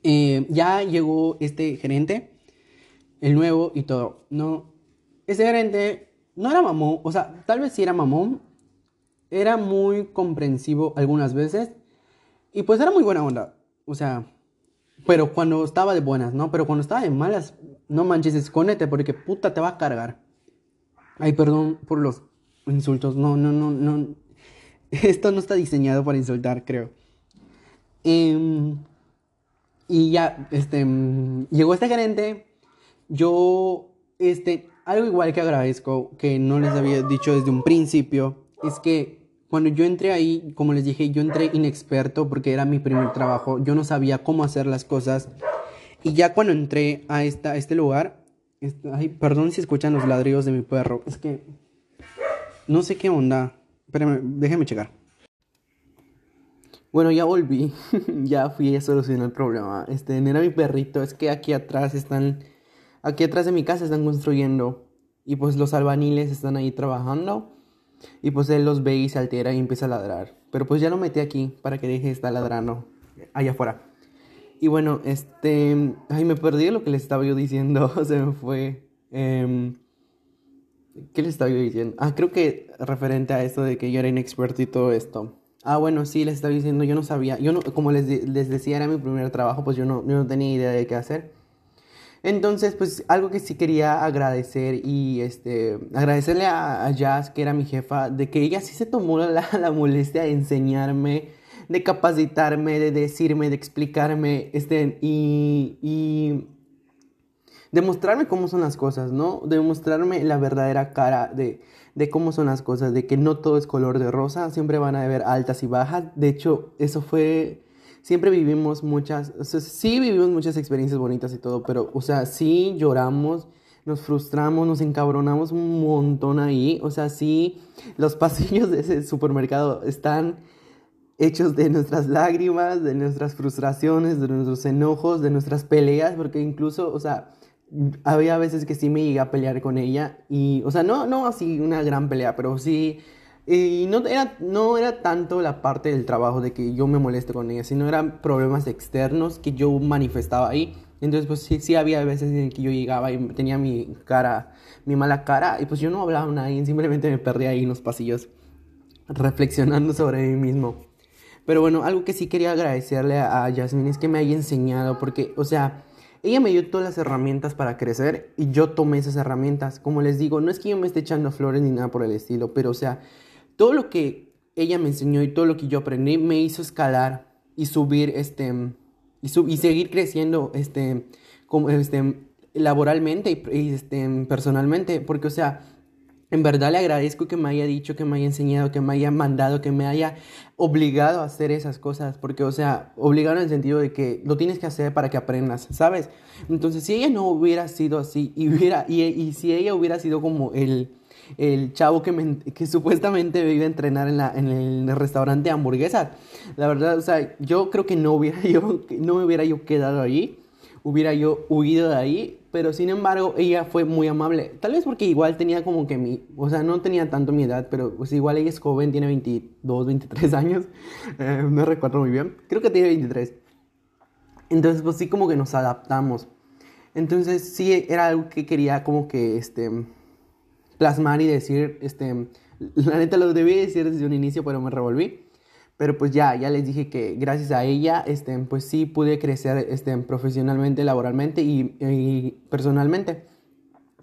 Eh, ya llegó este gerente, el nuevo y todo. No, ese gerente no era mamón, o sea, tal vez sí era mamón, era muy comprensivo algunas veces y pues era muy buena onda, o sea, pero cuando estaba de buenas, ¿no? Pero cuando estaba de malas, no manches, escóndete porque puta te va a cargar. Ay, perdón por los insultos. No, no, no, no. Esto no está diseñado para insultar, creo. Em, y ya, este, llegó este gerente. Yo, este, algo igual que agradezco, que no les había dicho desde un principio, es que cuando yo entré ahí, como les dije, yo entré inexperto porque era mi primer trabajo. Yo no sabía cómo hacer las cosas. Y ya cuando entré a, esta, a este lugar, Ay, perdón si escuchan los ladrillos de mi perro. Es que no sé qué onda. Espérame, déjeme checar. Bueno, ya volví. ya fui a solucionar el problema. Este, era mi perrito. Es que aquí atrás están. Aquí atrás de mi casa están construyendo. Y pues los albaniles están ahí trabajando. Y pues él los ve y se altera y empieza a ladrar. Pero pues ya lo metí aquí para que deje de estar ladrando allá afuera. Y bueno, este. Ay, me perdí lo que les estaba yo diciendo. Se me fue. Em, ¿Qué les estaba yo diciendo? Ah, creo que referente a esto de que yo era inexperto y todo esto. Ah, bueno, sí, les estaba diciendo, yo no sabía. Yo no, como les, les decía, era mi primer trabajo, pues yo no, no tenía idea de qué hacer. Entonces, pues algo que sí quería agradecer y este, agradecerle a, Jazz, que era mi jefa, de que ella sí se tomó la, la molestia de enseñarme de capacitarme, de decirme, de explicarme, este, y, y demostrarme cómo son las cosas, ¿no? Demostrarme la verdadera cara de, de cómo son las cosas, de que no todo es color de rosa, siempre van a haber altas y bajas. De hecho, eso fue, siempre vivimos muchas, o sea, sí vivimos muchas experiencias bonitas y todo, pero, o sea, sí lloramos, nos frustramos, nos encabronamos un montón ahí, o sea, sí, los pasillos de ese supermercado están hechos de nuestras lágrimas, de nuestras frustraciones, de nuestros enojos, de nuestras peleas, porque incluso, o sea, había veces que sí me llegué a pelear con ella y, o sea, no, no así una gran pelea, pero sí, y no era, no era tanto la parte del trabajo de que yo me moleste con ella, sino eran problemas externos que yo manifestaba ahí. Entonces, pues sí, sí había veces en que yo llegaba y tenía mi cara, mi mala cara, y pues yo no hablaba con nadie, simplemente me perdía ahí en los pasillos, reflexionando sobre mí mismo. Pero bueno, algo que sí quería agradecerle a Yasmin es que me haya enseñado, porque, o sea, ella me dio todas las herramientas para crecer y yo tomé esas herramientas. Como les digo, no es que yo me esté echando flores ni nada por el estilo, pero, o sea, todo lo que ella me enseñó y todo lo que yo aprendí me hizo escalar y subir, este, y, y seguir creciendo, este, como, este, laboralmente y, este, personalmente, porque, o sea, en verdad le agradezco que me haya dicho, que me haya enseñado, que me haya mandado, que me haya obligado a hacer esas cosas. Porque, o sea, obligado en el sentido de que lo tienes que hacer para que aprendas, ¿sabes? Entonces, si ella no hubiera sido así, y, hubiera, y, si ella hubiera sido como el, el chavo que, me, que supuestamente me iba a entrenar en, la, en el restaurante de hamburguesas, la verdad, o sea, yo creo que no, hubiera yo, no me hubiera yo quedado ahí, hubiera yo huido de ahí pero sin embargo ella fue muy amable. Tal vez porque igual tenía como que mi, o sea, no tenía tanto mi edad, pero pues igual ella es joven, tiene 22, 23 años, eh, no recuerdo muy bien, creo que tiene 23. Entonces pues sí como que nos adaptamos. Entonces sí era algo que quería como que este plasmar y decir, este, la neta lo debí decir desde un inicio, pero me revolví. Pero pues ya, ya les dije que gracias a ella, este, pues sí pude crecer este, profesionalmente, laboralmente y, personalmente.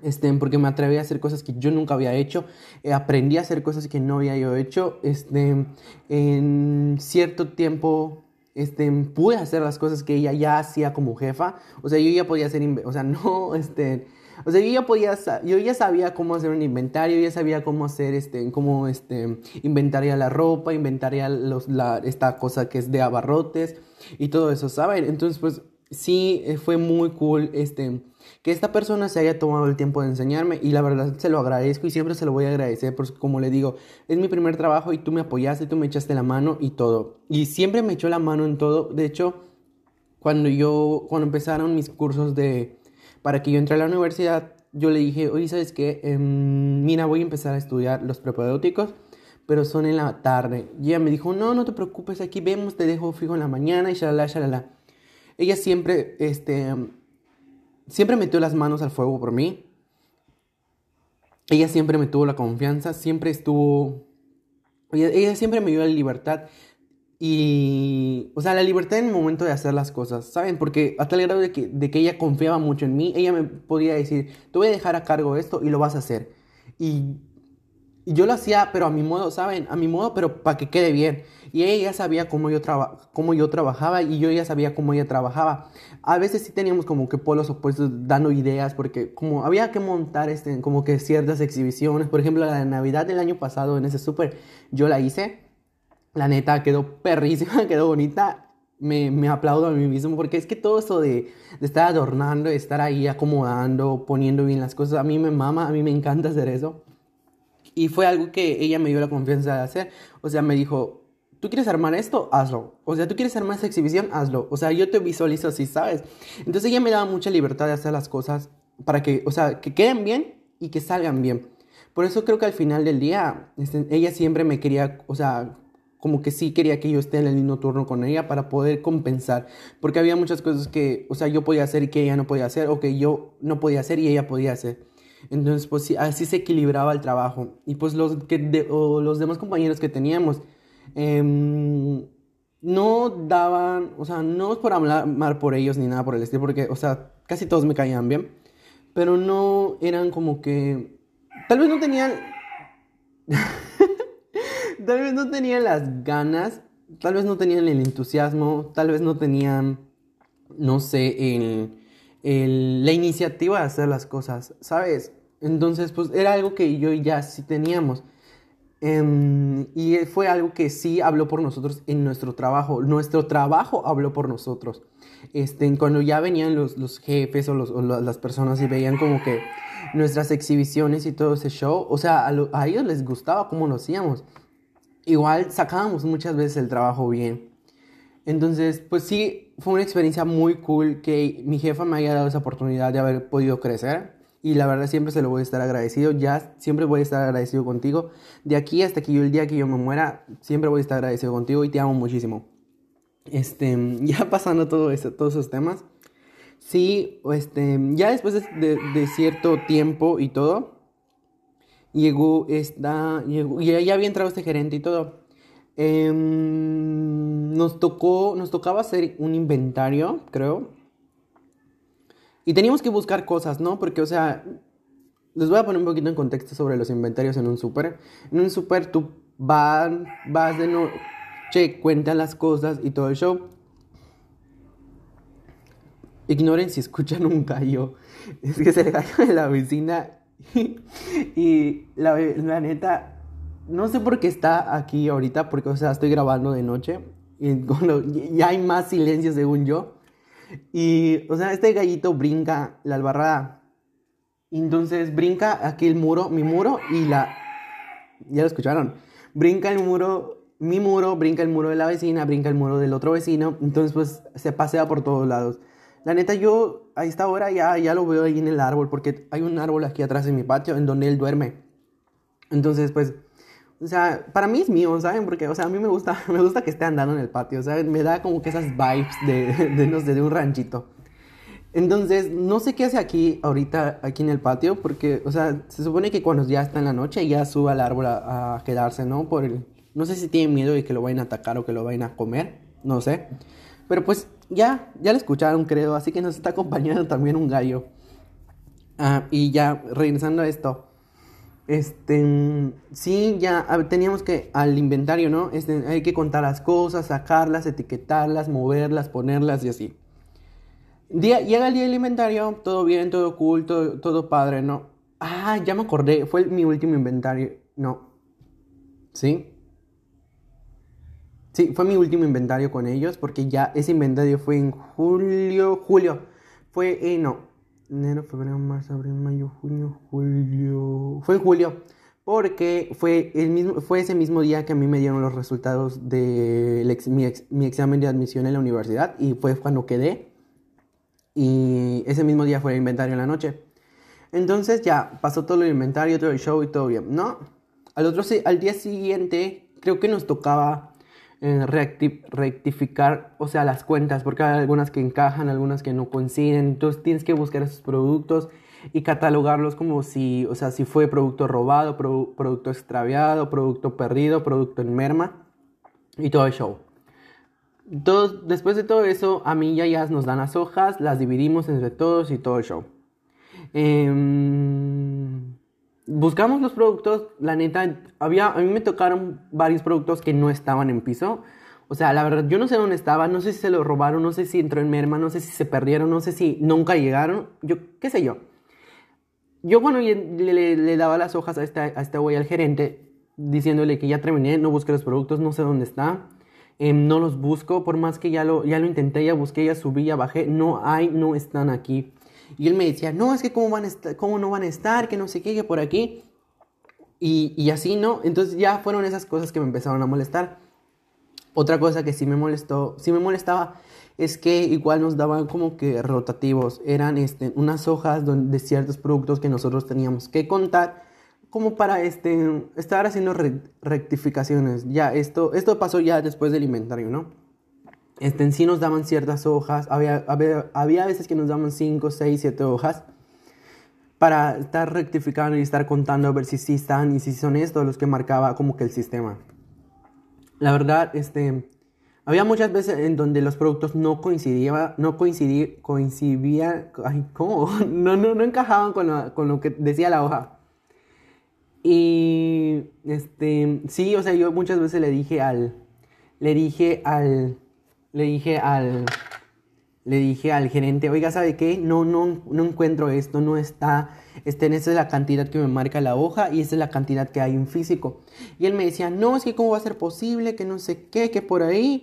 Este, porque me atreví a hacer cosas que yo nunca había hecho, eh, aprendí a hacer cosas que no había yo hecho, este, en cierto tiempo este, pude hacer las cosas que ella ya hacía como jefa. O sea, yo ya podía hacer, o sea, no, este, o sea, yo ya podía, yo ya sabía cómo hacer un inventario, ya sabía cómo hacer, este, cómo, este, inventaría la ropa, inventaría los, la, esta cosa que es de abarrotes y todo eso, ¿saben? Entonces, pues, sí, eh, fue muy cool, este, que esta persona se haya tomado el tiempo de enseñarme y la verdad se lo agradezco y siempre se lo voy a agradecer porque como le digo, es mi primer trabajo y tú me apoyaste, tú me echaste la mano y todo. Y siempre me echó la mano en todo. De hecho, cuando yo, cuando empezaron mis cursos de, para que yo entre a la universidad, yo le dije, oye, ¿sabes qué? Em, mira, voy a empezar a estudiar los prepodéuticos, pero son en la tarde. Y ella me dijo, no, no te preocupes, aquí vemos, te dejo fijo en la mañana y shalala, shalala. Ella siempre, este, siempre metió las manos al fuego por mí. Ella siempre me tuvo la confianza, siempre estuvo... Ella, siempre me dio la libertad y, o sea, la libertad en el momento de hacer las cosas, ¿saben? Porque hasta el grado de que, de que ella confiaba mucho en mí, ella me podía decir, te voy a dejar a cargo esto y lo vas a hacer. Y yo lo hacía, pero a mi modo, ¿saben? A mi modo, pero para que quede bien. Y ella ya sabía cómo yo, cómo yo trabajaba y yo ya sabía cómo ella trabajaba. A veces sí teníamos como que polos opuestos dando ideas porque como había que montar este, como que ciertas exhibiciones. Por ejemplo, la Navidad del año pasado en ese súper yo la hice. La neta quedó perrísima, quedó bonita. Me, me, aplaudo a mí mismo porque es que todo eso de, de estar adornando, de estar ahí acomodando, poniendo bien las cosas, a mí me mama, a mí me encanta hacer eso. Y fue algo que ella me dio la confianza de hacer. O sea, me dijo, tú quieres armar esto, hazlo. O sea, tú quieres armar esa exhibición, hazlo. O sea, yo te visualizo así, ¿sabes? Entonces ella me daba mucha libertad de hacer las cosas para que, o sea, que queden bien y que salgan bien. Por eso creo que al final del día, este, ella siempre me quería, o sea, como que sí quería que yo esté en el mismo turno con ella para poder compensar. Porque había muchas cosas que, o sea, yo podía hacer y que ella no podía hacer, o que yo no podía hacer y ella podía hacer. Entonces, pues sí, así se equilibraba el trabajo. Y pues los, que los demás compañeros que teníamos em, no daban, o sea, no es por hablar por ellos ni nada por el estilo, porque, o sea, casi todos me caían bien, pero no eran como que, tal vez no tenían, tal vez no tenían las ganas, tal vez no tenían el entusiasmo, tal vez no tenían, no sé, el la iniciativa de hacer las cosas, ¿sabes? Entonces, pues era algo que yo ya sí teníamos. Em, y fue algo que sí habló por nosotros en nuestro trabajo. Nuestro trabajo habló por nosotros. Este, cuando ya venían los, los jefes o, las personas y veían como que nuestras exhibiciones y todo ese show, o sea, a, a ellos les gustaba cómo lo hacíamos. Igual sacábamos muchas veces el trabajo bien. Entonces, pues sí, fue una experiencia muy cool que mi jefa me haya dado esa oportunidad de haber podido crecer. Y la verdad siempre se lo voy a estar agradecido. Ya siempre voy a estar agradecido contigo. De aquí hasta que yo el día que yo me muera, siempre voy a estar agradecido contigo y te amo muchísimo. Este, ya pasando todo eso, todos esos temas. Sí, este, ya después de, de, cierto tiempo y todo, llegó esta, llegó, ya, había entrado este gerente y todo. Em, nos tocó, nos tocaba hacer un inventario, creo. Y teníamos que buscar cosas, ¿no? Porque, o sea, les voy a poner un poquito en contexto sobre los inventarios en un súper. En un súper tú vas, vas de noche, cuentas las cosas y todo el show. Ignoren si escuchan un gallo. Es que se le gallo de la vecina. y la, la neta, no sé por qué está aquí ahorita, porque, o sea, estoy grabando de noche y ya hay más silencio según yo. Y, o sea, este gallito brinca la albarrada. Entonces brinca aquí el muro, mi muro y la... Ya lo escucharon. Brinca el muro, mi muro, brinca el muro de la vecina, brinca el muro del otro vecino. Entonces pues se pasea por todos lados. La neta yo a esta hora ya, ya lo veo ahí en el árbol porque hay un árbol aquí atrás en mi patio en donde él duerme. Entonces pues o sea, para mí es mío, ¿saben? Porque, o sea, a mí me gusta, me gusta que esté andando en el patio, ¿saben? Me da como que esas vibes de, de, no de un ranchito. Entonces, no sé qué hace aquí, ahorita, aquí en el patio, porque, o sea, se supone que cuando ya está en la noche ya sube al árbol a, quedarse, ¿no? Por el, no sé si tiene miedo de que lo vayan a atacar o que lo vayan a comer, no sé. Pero pues ya, ya lo escucharon, creo, así que nos está acompañando también un gallo. Ah, y ya, regresando a esto. este, sí, ya teníamos que al inventario, ¿no? Este, hay que contar las cosas, sacarlas, etiquetarlas, moverlas, ponerlas y así. Día, llega el día del inventario, todo bien, todo cool, todo, todo padre, ¿no? Ah, ya me acordé, fue mi último inventario, no. ¿Sí? Sí, fue mi último inventario con ellos porque ya ese inventario fue en julio, julio. Fue, en, no, enero, febrero, marzo, abril, mayo, junio, julio. Fue en julio porque fue, el mismo, fue ese mismo día que a mí me dieron los resultados de mi, mi examen de admisión en la universidad y fue cuando quedé. Y ese mismo día fue el inventario en la noche. Entonces ya pasó todo el inventario, todo el show y todo bien, ¿no? Al, otro, al día siguiente creo que nos tocaba eh, rectificar, o sea, las cuentas, porque hay algunas que encajan, algunas que no coinciden, entonces tienes que buscar esos productos y catalogarlos como si, o sea, si fue producto robado, producto extraviado, producto perdido, producto en merma y todo el show. después de todo eso, a mí ya, nos dan las hojas, las dividimos entre todos y todo el show. Eh, buscamos los productos, la neta, había, a mí me tocaron varios productos que no estaban en piso. O sea, la verdad, yo no sé dónde estaban, no sé si se lo robaron, no sé si entró en merma, no sé si se perdieron, no sé si nunca llegaron, yo qué sé yo. Yo bueno, le, daba las hojas a este, a este güey, al gerente, diciéndole que ya terminé, no busqué los productos, no sé dónde está, em, no los busco, por más que ya lo, ya lo intenté, ya busqué, ya subí, ya bajé, no hay, no están aquí. Y él me decía, no, es que cómo, van a estar, cómo no van a estar, que no sé qué, por aquí. Y, y así, ¿no? Entonces ya fueron esas cosas que me empezaron a molestar. Otra cosa que sí me molestó, sí me molestaba, es que igual nos daban como que rotativos. Eran este, unas hojas de ciertos productos que nosotros teníamos que contar como para este, estar haciendo rectificaciones. Ya, esto, esto pasó ya después del inventario, ¿no? Este, en sí nos daban ciertas hojas, había, había, veces que nos daban 5, 6, 7 hojas para estar rectificando y estar contando a ver si sí están y si son estos los que marcaba como que el sistema. La verdad, este, había muchas veces en donde los productos no coincidían, no coincidía, coincidía, ay, ¿cómo? No, no, no encajaban con lo, con lo que decía la hoja. Y, este, sí, o sea, yo muchas veces le dije al, le dije al, le dije al, le dije al gerente, oiga, ¿sabe qué? No, no, no encuentro esto, no está, este, esa es la cantidad que me marca la hoja y esa es la cantidad que hay en físico. Y él me decía, no, es que cómo va a ser posible, que no sé qué, que por ahí.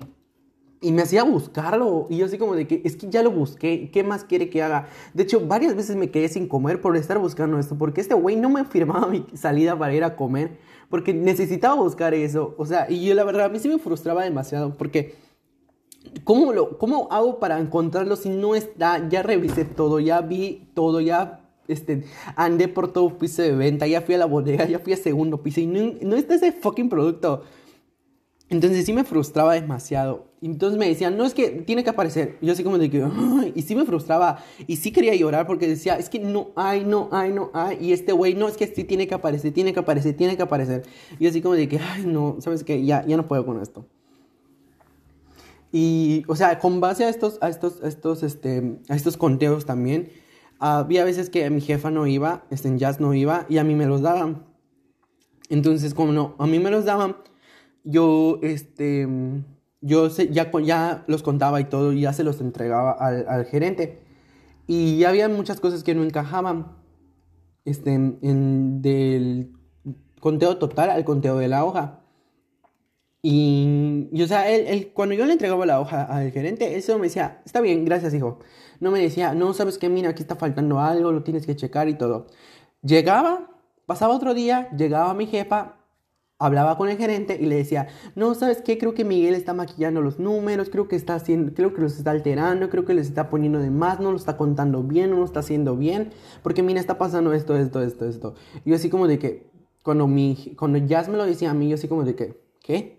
Y me hacía buscarlo. Y yo así como de que, es que ya lo busqué, ¿qué más quiere que haga? De hecho, varias veces me quedé sin comer por estar buscando esto, porque este güey no me firmaba mi salida para ir a comer, porque necesitaba buscar eso. O sea, y yo la verdad, a mí sí me frustraba demasiado, porque ¿Cómo, lo, ¿Cómo hago para encontrarlo si no está? Ya revisé todo, ya vi todo, ya este, andé por todo piso de venta, ya fui a la bodega, ya fui a segundo piso y no, no está ese fucking producto. Entonces sí me frustraba demasiado. Entonces me decían, no, es que tiene que aparecer. Yo así como de que, y sí me frustraba. Y sí quería llorar porque decía, es que no hay, no hay, no hay. Y este güey, no, es que sí tiene que aparecer, tiene que aparecer, tiene que aparecer. Y así como de que, ay, no, ¿sabes qué? Ya, ya no puedo con esto. Y, o sea, con base a estos, a estos, estos, este, a estos conteos también, había veces que mi jefa no iba, este, en jazz no iba, y a mí me los daban. Entonces, como no, a mí me los daban, yo, este, yo ya, ya los contaba y todo, y ya se los entregaba al, al gerente. Y había muchas cosas que no encajaban, este, en, del conteo total al conteo de la hoja. Y, o sea, él, cuando yo le entregaba la hoja al gerente, él solo me decía, está bien, gracias, hijo. No me decía, no, sabes qué, mira, aquí está faltando algo, lo tienes que checar y todo. Llegaba, pasaba otro día, llegaba mi jefa, hablaba con el gerente y le decía, no, ¿sabes qué? Creo que Miguel está maquillando los números, creo que está haciendo, creo que los está alterando, creo que les está poniendo de más, no lo está contando bien, no lo está haciendo bien, porque mira, está pasando esto, esto, esto, esto. Y yo así como de que, cuando, mi, cuando Jazz me lo decía a mí, yo así como de que, ¿qué?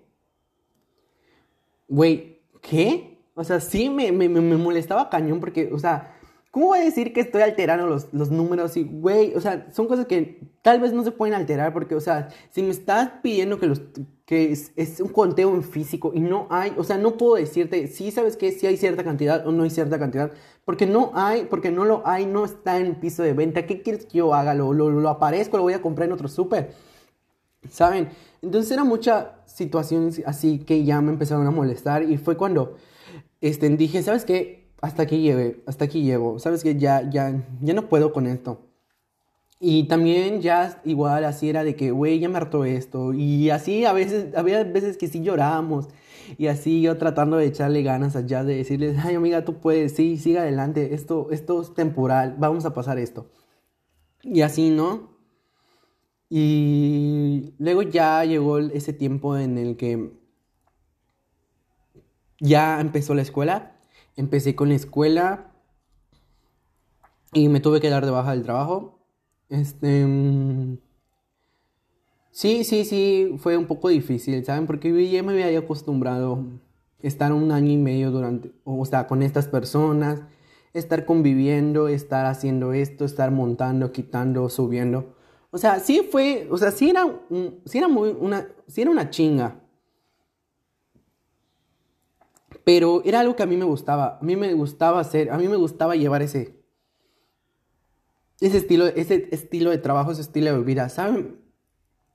Güey, ¿qué? O sea, sí me, me, me, molestaba cañón porque, o sea, ¿cómo voy a decir que estoy alterando los, los números? Y, güey, o sea, son cosas que tal vez no se pueden alterar porque, o sea, si me estás pidiendo que, los, que es, es un conteo en físico y no hay, o sea, no puedo decirte, sí, sabes que si hay cierta cantidad o no hay cierta cantidad, porque no hay, porque no lo hay, no está en piso de venta. ¿Qué quieres que yo haga? ¿Lo, lo, lo aparezco? ¿Lo voy a comprar en otro súper? ¿Saben? Entonces eran muchas situaciones así que ya me empezaron a molestar y fue cuando este, dije, ¿sabes qué? Hasta aquí llegué, hasta aquí llego, ¿sabes qué? Ya, ya, ya no puedo con esto. Y también ya igual así era de que, güey, ya me hartó esto. Y así a veces, había veces que sí llorábamos. Y así yo tratando de echarle ganas allá, de decirles, ay amiga, tú puedes, sí, sigue adelante, esto, esto es temporal, vamos a pasar esto. Y así, ¿no? Y luego ya llegó ese tiempo en el que ya empezó la escuela. Empecé con la escuela y me tuve que dar de baja del trabajo. Este. Mm, sí, sí, sí, fue un poco difícil, ¿saben? Porque ya me había acostumbrado a estar un año y medio durante, o sea, con estas personas, estar conviviendo, estar haciendo esto, estar montando, quitando, subiendo. O sea, sí fue, o sea, sí era, sí era muy una, sí era una chinga. Pero era algo que a mí me gustaba, a mí me gustaba hacer, a mí me gustaba llevar ese, ese estilo, ese estilo de trabajo, ese estilo de vida, ¿saben?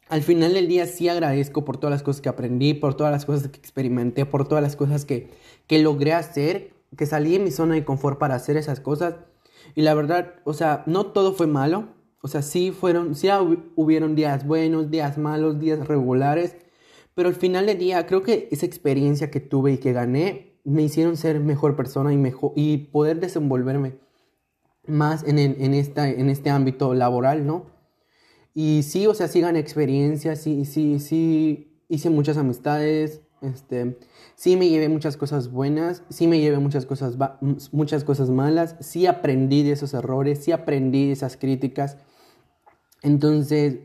Al final del día sí agradezco por todas las cosas que aprendí, por todas las cosas que experimenté, por todas las cosas que, que logré hacer, que salí de mi zona de confort para hacer esas cosas. Y la verdad, o sea, no todo fue malo. O sea, sí fueron, sí hubieron días buenos, días malos, días regulares, pero al final del día creo que esa experiencia que tuve y que gané me hicieron ser mejor persona y, mejor, y poder desenvolverme más en, en, esta, en este ámbito laboral, ¿no? Y sí, o sea, sí gané experiencia, sí, sí, sí hice muchas amistades, este, sí me llevé muchas cosas buenas, sí me llevé muchas cosas, muchas cosas malas, sí aprendí de esos errores, sí aprendí de esas críticas. Entonces,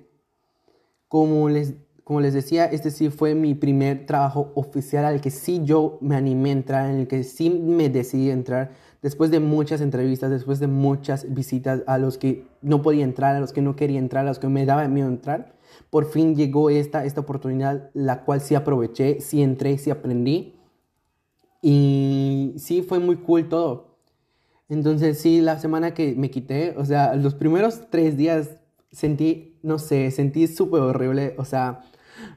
como les, como les decía, este sí fue mi primer trabajo oficial al que sí yo me animé a entrar, en el que sí me decidí entrar, después de muchas entrevistas, después de muchas visitas a los que no podía entrar, a los que no quería entrar, a los que me daba miedo entrar. Por fin llegó esta, esta oportunidad, la cual sí aproveché, sí entré, sí aprendí. Y sí fue muy cool todo. Entonces sí, la semana que me quité, o sea, los primeros tres días sentí, no sé, sentí súper horrible, o sea,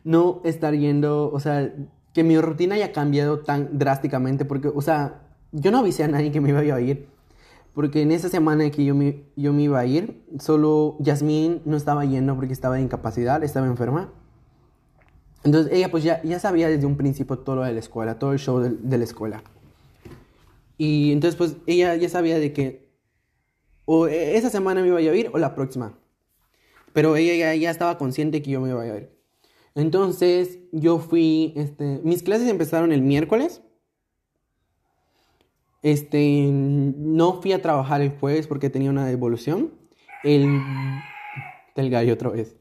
no estar yendo, o sea, que mi rutina haya cambiado tan drásticamente, porque, o sea, yo no avisé a nadie que me iba a ir, porque en esa semana que yo me, yo me iba a ir, solo Yasmín no estaba yendo porque estaba de incapacidad, estaba enferma. Entonces ella pues ya, ya sabía desde un principio todo lo de la escuela, todo el show de, de la escuela. Y entonces pues ella ya sabía de que o esa semana me iba a ir o la próxima. Pero ella ya, estaba consciente que yo me iba a ir. Entonces yo fui, este, mis clases empezaron el miércoles. Este, no fui a trabajar el jueves porque tenía una devolución. El, del gallo otra vez.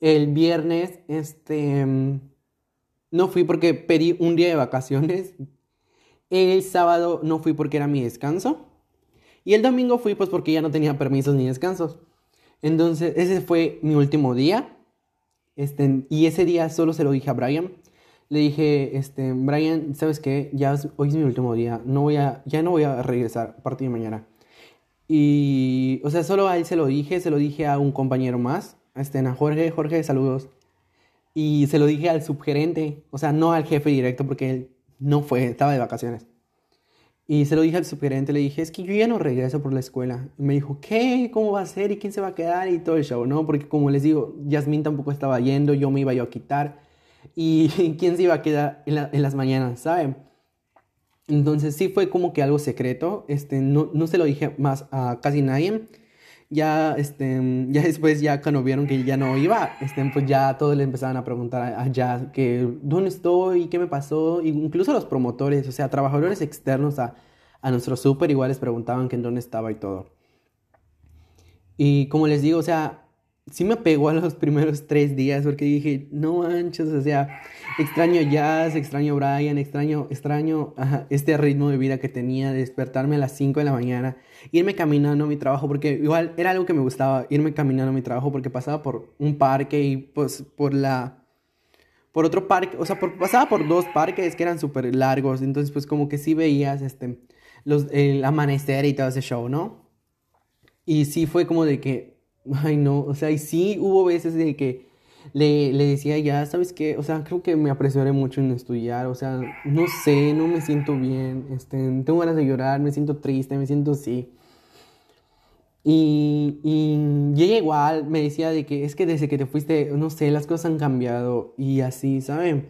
El viernes, este, no fui porque pedí un día de vacaciones. El sábado no fui porque era mi descanso. Y el domingo fui pues porque ya no tenía permisos ni descansos. Entonces, ese fue mi último día. Este, y ese día solo se lo dije a Brian. Le dije, este, Brian, ¿sabes qué? Ya hoy es mi último día. No voy a, ya no voy a regresar a partir de mañana. Y, o sea, solo a él se lo dije, se lo dije a un compañero más, este, a Jorge, Jorge, saludos. Y se lo dije al subgerente, o sea, no al jefe directo porque él no fue, estaba de vacaciones. Y se lo dije al subgerente, le dije, es que yo ya no regreso por la escuela. Y me dijo, ¿qué? ¿Cómo va a ser? ¿Y quién se va a quedar? Y todo el show, ¿no? Porque como les digo, Yasmín tampoco estaba yendo, yo me iba yo a quitar. ¿Y quién se iba a quedar en, las mañanas, saben? Entonces sí fue como que algo secreto. Este, no, no se lo dije más a casi nadie. Ya, este, ya después, ya cuando vieron que ya no iba, este, pues ya todos le empezaban a preguntar allá que dónde estoy, qué me pasó, incluso los promotores, o sea, trabajadores externos a, a nuestro súper igual les preguntaban que en dónde estaba y todo. Y como les digo, o sea, sí me pegó a los primeros tres días porque dije, no manches, o sea, extraño jazz, extraño Brian, extraño, extraño este ritmo de vida que tenía, de despertarme a las 5 de la mañana, irme caminando a mi trabajo, porque igual era algo que me gustaba, irme caminando a mi trabajo porque pasaba por un parque y pues por la... Por otro parque, o sea, pasaba por dos parques que eran súper largos, entonces pues como que sí veías este, los, el amanecer y todo ese show, ¿no? Y sí fue como de que, ay no, o sea, y sí hubo veces de que le, le decía, ya, ¿sabes qué? O sea, creo que me apresuré mucho en estudiar, o sea, no sé, no me siento bien, este, tengo ganas de llorar, me siento triste, me siento así. Y, y, ella igual me decía de que es que desde que te fuiste, no sé, las cosas han cambiado y así, ¿saben?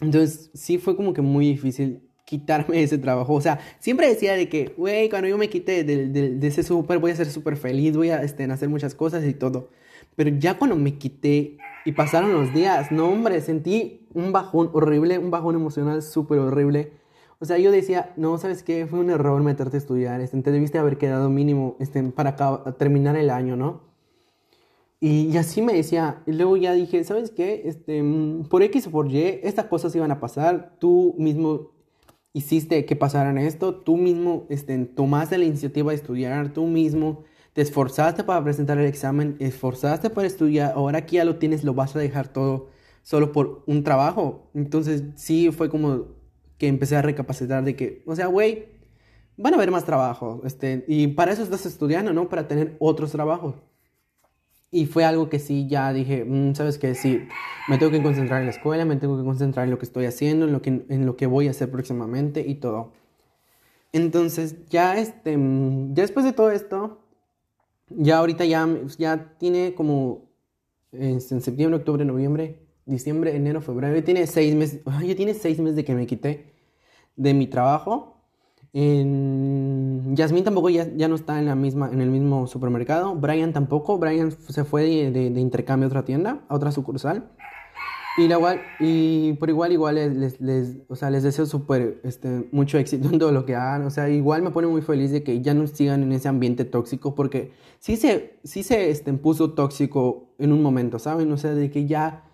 Entonces sí fue como que muy difícil quitarme ese trabajo. O sea, siempre decía de que, güey, cuando yo me quite de, de, ese súper voy a ser súper feliz, voy a este, hacer muchas cosas y todo. Pero ya cuando me quité y pasaron los días, no, hombre, sentí un bajón horrible, un bajón emocional súper horrible. O sea, yo decía, no, ¿sabes qué? Fue un error meterte a estudiar. Este, te debiste haber quedado mínimo este, para terminar el año, ¿no? Y, y, así me decía. Y luego ya dije, ¿sabes qué? Este, mm, por X o por Y, estas cosas iban a pasar. Tú mismo hiciste que pasaran esto, tú mismo este, tomaste la iniciativa de estudiar, tú mismo te esforzaste para presentar el examen, esforzaste para estudiar, ahora aquí ya lo tienes, lo vas a dejar todo solo por un trabajo. Entonces sí fue como que empecé a recapacitar de que, o sea, güey, van a haber más trabajo, este, y para eso estás estudiando, ¿no? Para tener otros trabajos. Y fue algo que sí, ya dije, mm, ¿sabes qué? Sí, me tengo que concentrar en la escuela, me tengo que concentrar en lo que estoy haciendo, en lo que, en lo que voy a hacer próximamente y todo. Entonces, ya, este, mm, ya después de todo esto, ya ahorita ya, ya tiene como este, en septiembre, octubre, noviembre, diciembre, enero, febrero, ya tiene seis meses, ya tiene seis meses de que me quité de mi trabajo. En... Yasmín tampoco ya, ya, no está en, la misma, en el mismo supermercado. Brian tampoco. Brian se fue de, intercambio a otra tienda, a otra sucursal. Y, igual, por igual, igual les, les, o sea, les deseo súper este, mucho éxito en todo lo que hagan. O sea, igual me pone muy feliz de que ya no sigan en ese ambiente tóxico porque sí se, se este, puso tóxico en un momento, ¿saben? O sea, de que ya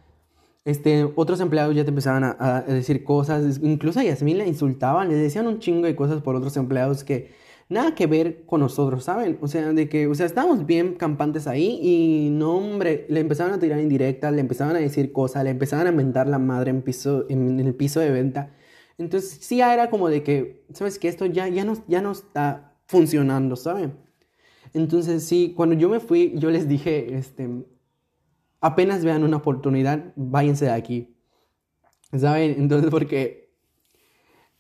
este, otros empleados ya te empezaban a, decir cosas, incluso a Yasmin le insultaban, le decían un chingo de cosas por otros empleados que nada que ver con nosotros, ¿saben? O sea, de que, o sea, estábamos bien campantes ahí y no, hombre, le empezaban a tirar indirectas, le empezaban a decir cosas, le empezaban a mentar la madre en, piso, en, el piso de venta. Entonces, sí, ya era como de que, ¿sabes qué? Esto ya, ya, no, ya no está funcionando, ¿saben? Entonces, sí, cuando yo me fui, yo les dije, este, apenas vean una oportunidad, váyanse de aquí. ¿Saben? Entonces, porque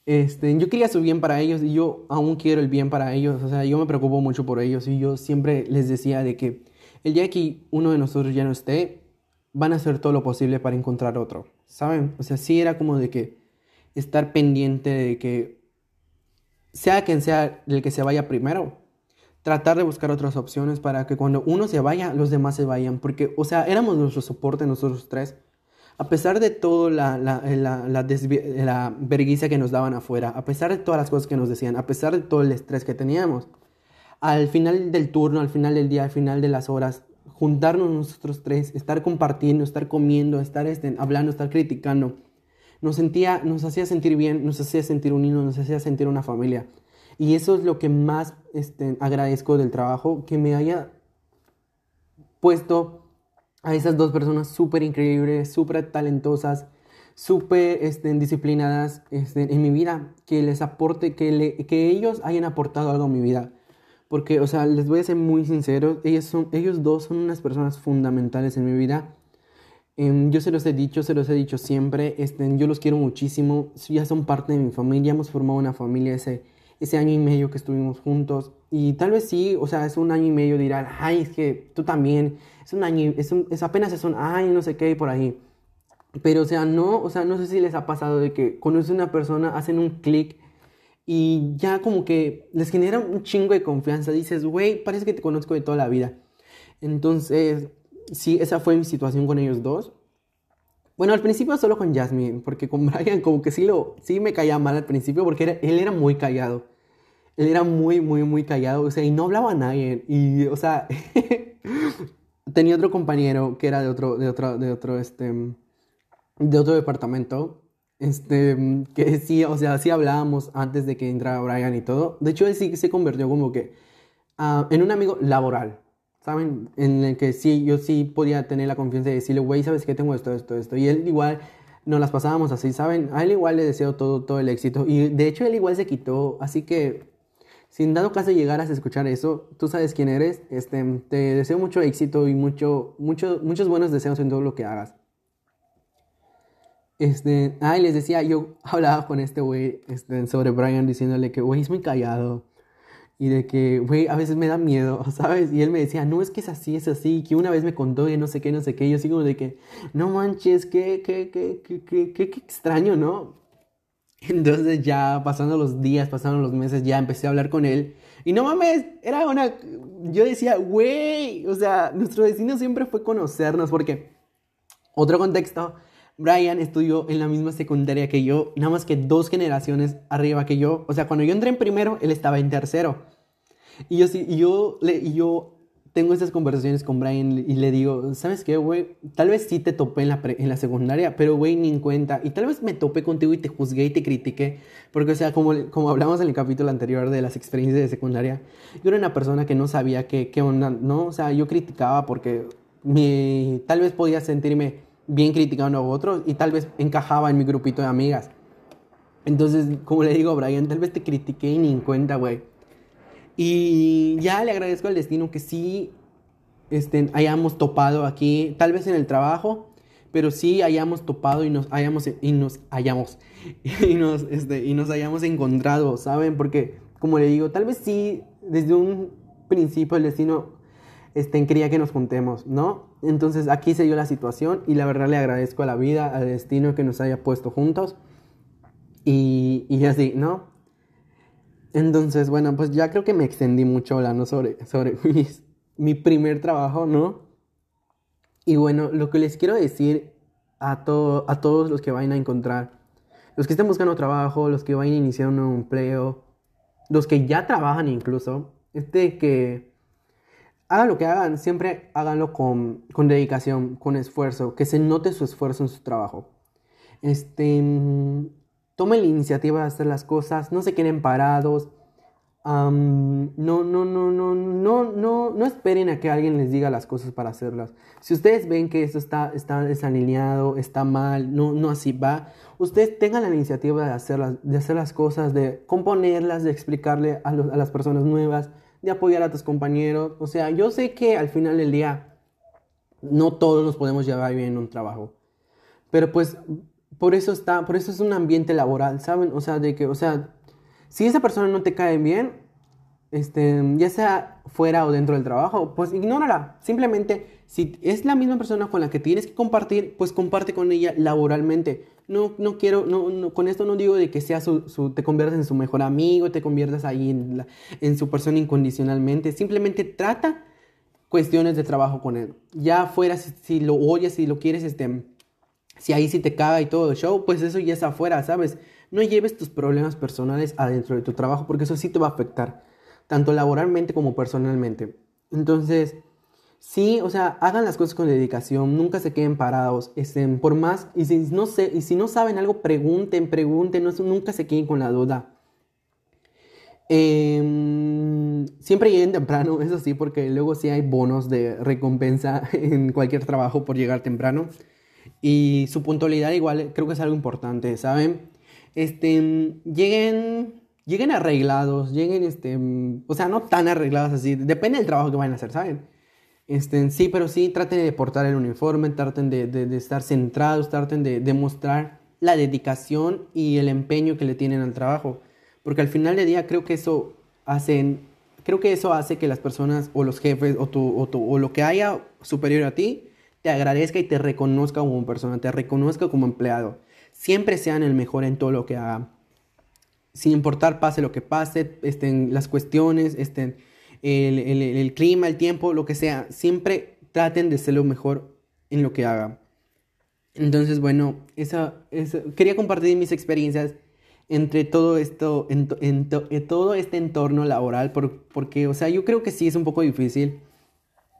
este, yo quería su bien para ellos y yo aún quiero el bien para ellos. O sea, yo me preocupo mucho por ellos y yo siempre les decía de que el día que uno de nosotros ya no esté, van a hacer todo lo posible para encontrar otro. ¿Saben? O sea, sí era como de que estar pendiente de que sea quien sea el que se vaya primero, tratar de buscar otras opciones para que cuando uno se vaya, los demás se vayan. Porque, o sea, éramos nuestro soporte nosotros tres. A pesar de todo la, la, la, la, vergüenza que nos daban afuera, a pesar de todas las cosas que nos decían, a pesar de todo el estrés que teníamos, al final del turno, al final del día, al final de las horas, juntarnos nosotros tres, estar compartiendo, estar comiendo, estar este, hablando, estar criticando, nos, sentía, nos hacía sentir bien, nos hacía sentir unidos, nos hacía sentir una familia. Y eso es lo que más este, agradezco del trabajo, que me haya puesto a esas dos personas súper increíbles, súper talentosas, súper este, disciplinadas este, en mi vida, que les aporte, que, le, que ellos hayan aportado algo a mi vida. Porque, o sea, les voy a ser muy sincero, ellos, son, ellos dos son unas personas fundamentales en mi vida. Em, yo se los he dicho, se los he dicho siempre, este, yo los quiero muchísimo, ya son parte de mi familia, hemos formado una familia ese, ese año y medio que estuvimos juntos. Y tal vez sí, o sea, es un año y medio dirán, ay, es que tú también, es un año, es, un, es apenas es un, ay, no sé qué, por ahí. Pero, o sea, no, o sea, no sé si les ha pasado de que conocen a una persona, hacen un clic y ya como que les genera un chingo de confianza. Dices, güey, parece que te conozco de toda la vida. Entonces, sí, esa fue mi situación con ellos dos. Bueno, al principio solo con Jasmine, porque con Brian como que sí, lo, sí me caía mal al principio porque él era muy callado. Él era muy, muy, muy callado, o sea, y no hablaba a nadie. Y, o sea, tenía otro compañero que era de otro, de otro, de otro, este, de otro departamento, este, que sí, o sea, sí hablábamos antes de que entrara Brian y todo. De hecho, él sí se convirtió como que uh, en un amigo laboral, ¿saben? En el que sí, yo sí podía tener la confianza de decirle, güey, ¿sabes qué? Tengo esto, esto, esto. Y él igual nos las pasábamos así, ¿saben? A él igual le deseo todo, todo el éxito. Y de hecho, él igual se quitó, así que sin dado caso llegaras a escuchar eso, tú sabes quién eres, este, te deseo mucho éxito y mucho, mucho, muchos buenos deseos en todo lo que hagas. Este, ah, les decía, yo hablaba con este güey este, sobre Brian diciéndole que, güey, es muy callado. Y de que, güey, a veces me da miedo, ¿sabes? Y él me decía, no, es que es así, es así. Que una vez me contó y no sé qué, no sé qué. Y yo sigo de que, no manches, qué, qué, qué, qué, qué, qué extraño, ¿no? Entonces ya pasando los días, pasando los meses, ya empecé a hablar con él. Y no mames, era una... Yo decía, güey, o sea, nuestro destino siempre fue conocernos porque... Otro contexto, Brian estudió en la misma secundaria que yo, nada más que dos generaciones arriba que yo. O sea, cuando yo entré en primero, él estaba en tercero. Y yo, y yo, y yo tengo esas conversaciones con Brian y le digo, ¿sabes qué, güey? Tal vez sí te topé en la, en la secundaria, pero, güey, ni en cuenta. Y tal vez me topé contigo y te juzgué y te critiqué. Porque, o sea, como, como hablamos en el capítulo anterior de las experiencias de secundaria, yo era una persona que no sabía qué, qué onda, ¿no? O sea, yo criticaba porque me, tal vez podía sentirme bien criticando a otros y tal vez encajaba en mi grupito de amigas. Entonces, como le digo Brian, tal vez te critiqué y ni en cuenta, güey. Y ya le agradezco al destino que sí este, hayamos topado aquí, tal vez en el trabajo, pero sí hayamos topado y nos hayamos, y nos hayamos, y nos, este, y nos hayamos encontrado, ¿saben? Porque, como le digo, tal vez sí, desde un principio el destino este, quería que nos juntemos, ¿no? Entonces aquí se dio la situación y la verdad le agradezco a la vida, al destino que nos haya puesto juntos. Y, y así, ¿no? Entonces, bueno, pues ya creo que me extendí mucho hablando sobre, sobre mi primer trabajo, ¿no? Y bueno, lo que les quiero decir a, todo, a todos los que vayan a encontrar, los que estén buscando trabajo, los que vayan a iniciar un nuevo empleo, los que ya trabajan incluso, es de que hagan lo que hagan, siempre háganlo con, con dedicación, con esfuerzo, que se note su esfuerzo en su trabajo. Este, tomen la iniciativa de hacer las cosas, no se queden parados. no, no, no, no, no, no, no esperen a que alguien les diga las cosas para hacerlas. Si ustedes ven que esto está, está desalineado, está mal, no, no así va, ustedes tengan la iniciativa de, hacerlas, de hacer las cosas, de componerlas, de explicarle a, a las personas nuevas, de apoyar a tus compañeros. O sea, yo sé que al final del día no todos nos podemos llevar bien en un trabajo. Pero pues por eso está, por eso es un ambiente laboral, ¿saben? O sea, de que, o sea, si esa persona no te cae bien, este, ya sea fuera o dentro del trabajo, pues ignórala. Simplemente, si es la misma persona con la que tienes que compartir, pues comparte con ella laboralmente. No, no quiero, no, con esto no digo de que sea su, te conviertas en su mejor amigo, te conviertas ahí en, en su persona incondicionalmente. Simplemente trata cuestiones de trabajo con él. Ya fuera, si, si lo oyes, si lo quieres, este, si ahí sí te caga y todo el show, pues eso ya es afuera, ¿sabes? No lleves tus problemas personales adentro de tu trabajo porque eso sí te va a afectar, tanto laboralmente como personalmente. Entonces, sí, o sea, hagan las cosas con dedicación, nunca se queden parados, estén por más, y si no, sé, y si no saben algo, pregunten, pregunten, no, nunca se queden con la duda. Em, siempre lleguen temprano, eso sí, porque luego sí hay bonos de recompensa en cualquier trabajo por llegar temprano. Y su puntualidad igual creo que es algo importante, ¿saben? Este, lleguen, lleguen arreglados, lleguen, este, o sea, no tan arreglados así, depende del trabajo que vayan a hacer, ¿saben? Este, sí, pero sí, traten de portar el uniforme, traten de, de, estar centrados, traten de demostrar la dedicación y el empeño que le tienen al trabajo. Porque al final del día creo que eso hacen, creo que eso hace que las personas o los jefes o, tu, o, tu, o lo que haya superior a ti te agradezca y te reconozca como persona, te reconozca como empleado. Siempre sean el mejor en todo lo que hagan. Sin importar pase lo que pase, estén las cuestiones, estén el, el, clima, el tiempo, lo que sea. Siempre traten de ser lo mejor en lo que hagan. Entonces, bueno, esa, quería compartir mis experiencias entre todo esto, en, en, todo este entorno laboral, porque, o sea, yo creo que sí es un poco difícil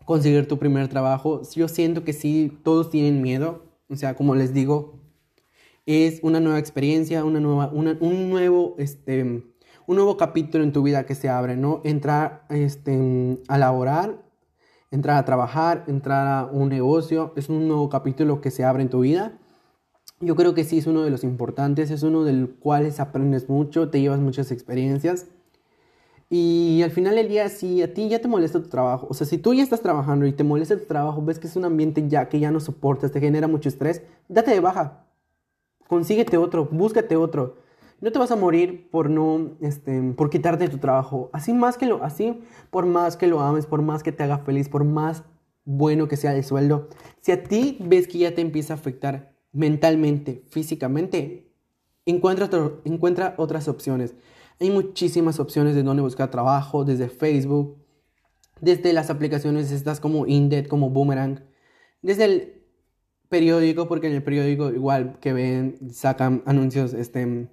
conseguir tu primer trabajo. Yo siento que sí, todos tienen miedo. O sea, como les digo, es una nueva experiencia, una nueva, un nuevo, este, un nuevo capítulo en tu vida que se abre, ¿no? Entrar este, a laborar, entrar a trabajar, entrar a un negocio, es un nuevo capítulo que se abre en tu vida. Yo creo que sí es uno de los importantes, es uno del cuales aprendes mucho, te llevas muchas experiencias. Y al final del día, si a ti ya te molesta tu trabajo, o sea, si tú ya estás trabajando y te molesta tu trabajo, ves que es un ambiente ya que ya no soportas, te genera mucho estrés, date de baja. Consíguete otro, búscate otro. No te vas a morir por no, este, por quitarte tu trabajo. Así más que lo, así, por más que lo ames, por más que te haga feliz, por más bueno que sea el sueldo. Si a ti ves que ya te empieza a afectar mentalmente, físicamente, encuentra, otras opciones. Hay muchísimas opciones de dónde buscar trabajo, desde Facebook, desde las aplicaciones estas como Indeed, como Boomerang, desde el periódico, porque en el periódico igual que ven, sacan anuncios este,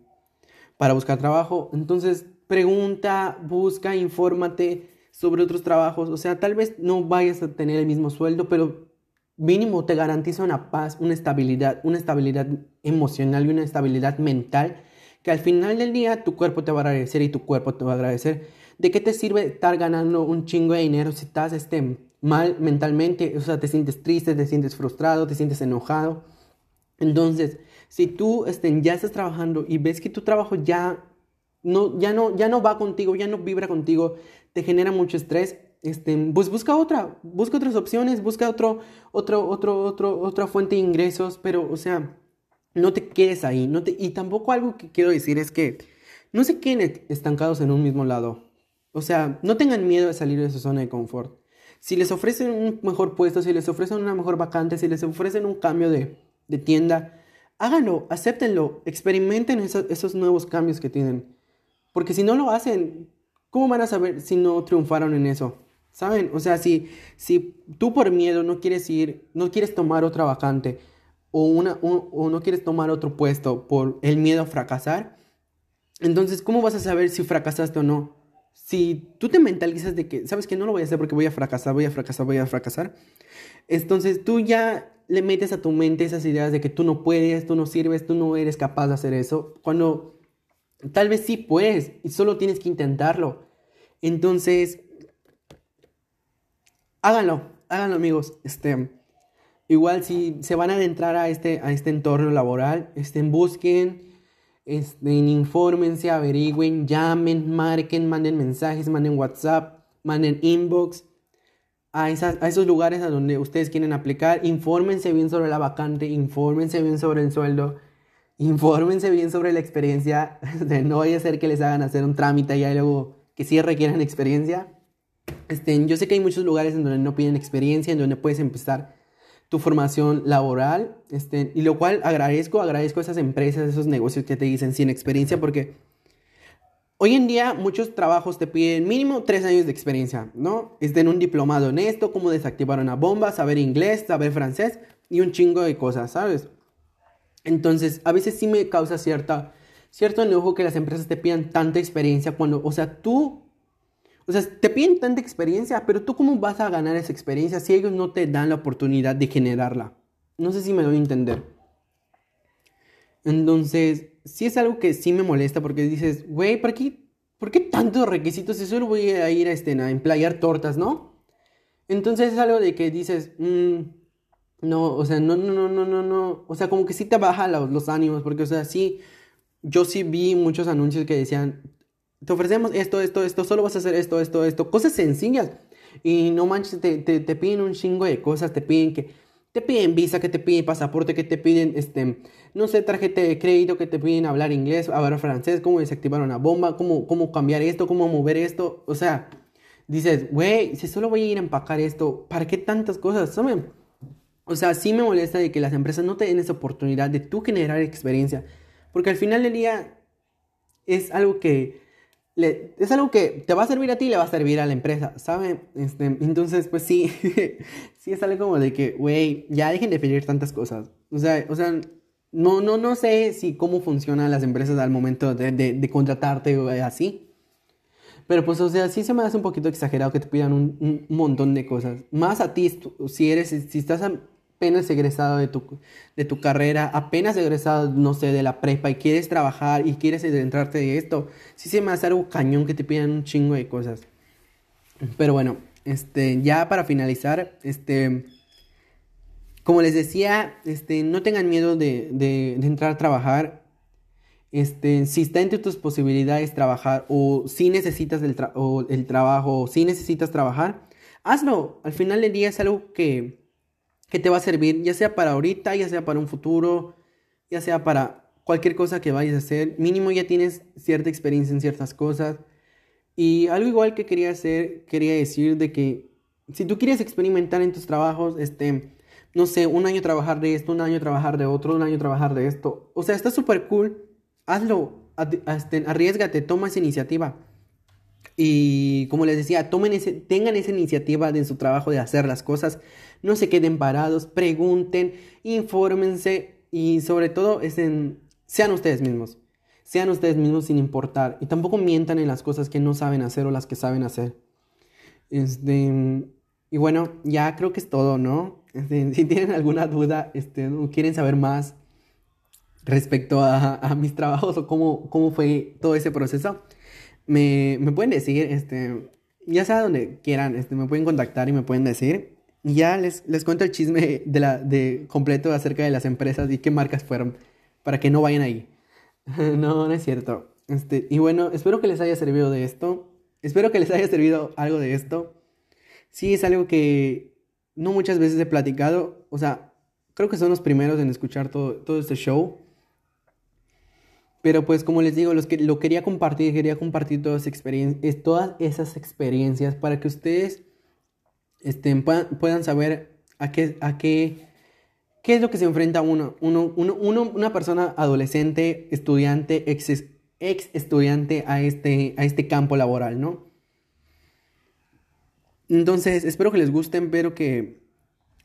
para buscar trabajo. Entonces, pregunta, busca, infórmate sobre otros trabajos. O sea, tal vez no vayas a tener el mismo sueldo, pero mínimo te garantiza una paz, una estabilidad, una estabilidad emocional y una estabilidad mental que al final del día tu cuerpo te va a agradecer y tu cuerpo te va a agradecer. ¿De qué te sirve estar ganando un chingo de dinero si estás este, mal mentalmente? O sea, te sientes triste, te sientes frustrado, te sientes enojado. Entonces, si tú este, ya estás trabajando y ves que tu trabajo ya no, ya, no, ya no va contigo, ya no vibra contigo, te genera mucho estrés, este, pues busca otra, busca otras opciones, busca otro, otro, otro, otro, otra fuente de ingresos, pero, o sea, no te quedes ahí. No te, y tampoco algo que quiero decir es que no se queden estancados en un mismo lado. O sea, no tengan miedo de salir de su zona de confort. Si les ofrecen un mejor puesto, si les ofrecen una mejor vacante, si les ofrecen un cambio de, de tienda, háganlo, acéptenlo, experimenten esos, esos nuevos cambios que tienen. Porque si no lo hacen, ¿cómo van a saber si no triunfaron en eso? ¿Saben? O sea, si, si tú por miedo no quieres ir, no quieres tomar otra vacante, o, una, o no quieres tomar otro puesto por el miedo a fracasar, entonces, ¿cómo vas a saber si fracasaste o no? Si tú te mentalizas de que, sabes que no lo voy a hacer porque voy a fracasar, voy a fracasar, voy a fracasar, entonces tú ya le metes a tu mente esas ideas de que tú no puedes, tú no sirves, tú no eres capaz de hacer eso, cuando tal vez sí puedes y solo tienes que intentarlo. Entonces, háganlo, háganlo amigos. Este, Igual si se van a adentrar a este, a este entorno laboral, estén, busquen, estén, infórmense, averigüen, llamen, marquen, manden mensajes, manden WhatsApp, manden inbox a, esas, a esos lugares a donde ustedes quieren aplicar, infórmense bien sobre la vacante, infórmense bien sobre el sueldo, infórmense bien sobre la experiencia, no vaya a ser que les hagan hacer un trámite y luego que sí requieran experiencia. Este, yo sé que hay muchos lugares en donde no piden experiencia, en donde puedes empezar tu formación laboral, este, y lo cual agradezco, agradezco a esas empresas, esos negocios que te dicen sin experiencia, porque hoy en día muchos trabajos te piden mínimo tres años de experiencia, ¿no? Estén un diplomado en esto, cómo desactivar una bomba, saber inglés, saber francés y un chingo de cosas, ¿sabes? Entonces, a veces sí me causa cierta, cierto enojo que las empresas te pidan tanta experiencia cuando, o sea, tú o sea, te piden tanta experiencia, pero tú cómo vas a ganar esa experiencia si ellos no te dan la oportunidad de generarla. No sé si me doy a entender. Entonces, sí es algo que sí me molesta porque dices, güey, ¿por qué, ¿por qué tantos requisitos si solo voy a ir a, este, a emplayar tortas, no? Entonces es algo de que dices, mm, no, o sea, no, no, no, no, no, no. O sea, como que sí te baja los, los ánimos porque, o sea, sí, yo sí vi muchos anuncios que decían, te ofrecemos esto, esto, esto, solo vas a hacer esto, esto, esto, cosas sencillas. Y no manches, te, te, te, piden un chingo de cosas, te piden que, te piden visa, que te piden pasaporte, que te piden, este, no sé, tarjeta de crédito, que te piden hablar inglés, hablar francés, cómo desactivar una bomba, cómo, cómo cambiar esto, cómo mover esto. O sea, dices, güey, si solo voy a ir a empacar esto, ¿para qué tantas cosas? O sea, sí me molesta de que las empresas no te den esa oportunidad de tú generar experiencia. Porque al final del día es algo que es algo que te va a servir a ti y le va a servir a la empresa, ¿saben? Este, entonces, pues sí, sí es algo como de que, güey, ya dejen de pedir tantas cosas. O sea, o sea, no, no, no sé si cómo funcionan las empresas al momento de, de, de contratarte o así. Pero pues, o sea, sí se me hace un poquito exagerado que te pidan un, un montón de cosas. Más a ti, si eres, si estás apenas egresado de tu, de tu carrera, apenas egresado, no sé, de la prepa y quieres trabajar y quieres adentrarte de esto, sí se me hace algo cañón que te pidan un chingo de cosas. Pero bueno, este, ya para finalizar, este, como les decía, este, no tengan miedo de, de, entrar a trabajar. Este, si está entre tus posibilidades trabajar o si necesitas el, el trabajo o si necesitas trabajar, hazlo. Al final del día es algo que, que te va a servir, ya sea para ahorita, ya sea para un futuro, ya sea para cualquier cosa que vayas a hacer. Mínimo ya tienes cierta experiencia en ciertas cosas. Y algo igual que quería hacer, quería decir de que si tú quieres experimentar en tus trabajos, este, no sé, un año trabajar de esto, un año trabajar de otro, un año trabajar de esto, o sea, está súper cool, hazlo, este, arriesgate, toma esa iniciativa. Y como les decía, tomen ese, tengan esa iniciativa de su trabajo de hacer las cosas, no se queden parados, pregunten, infórmense y sobre todo sean ustedes mismos. Sean ustedes mismos sin importar. Y tampoco mientan en las cosas que no saben hacer o las que saben hacer. Este, y bueno, ya creo que es todo, ¿no? Este, si tienen alguna duda, este, quieren saber más respecto a, mis trabajos o cómo, cómo fue todo ese proceso, me, me pueden decir, este, ya sea donde quieran, este, me pueden contactar y me pueden decir. Ya les, les cuento el chisme de la, de completo acerca de las empresas y qué marcas fueron, para que no vayan ahí. no, no es cierto. Este, y bueno, espero que les haya servido de esto. Espero que les haya servido algo de esto. Sí, es algo que no muchas veces he platicado. O sea, creo que son los primeros en escuchar todo, todo este show. Pero pues como les digo, los que, lo quería compartir, quería compartir todas, todas esas experiencias para que ustedes estén, puedan, saber a qué, a qué, qué es lo que se enfrenta uno, uno, uno, uno una persona adolescente, estudiante, ex, ex estudiante a este, a este campo laboral, ¿no? Entonces, espero que les guste, espero que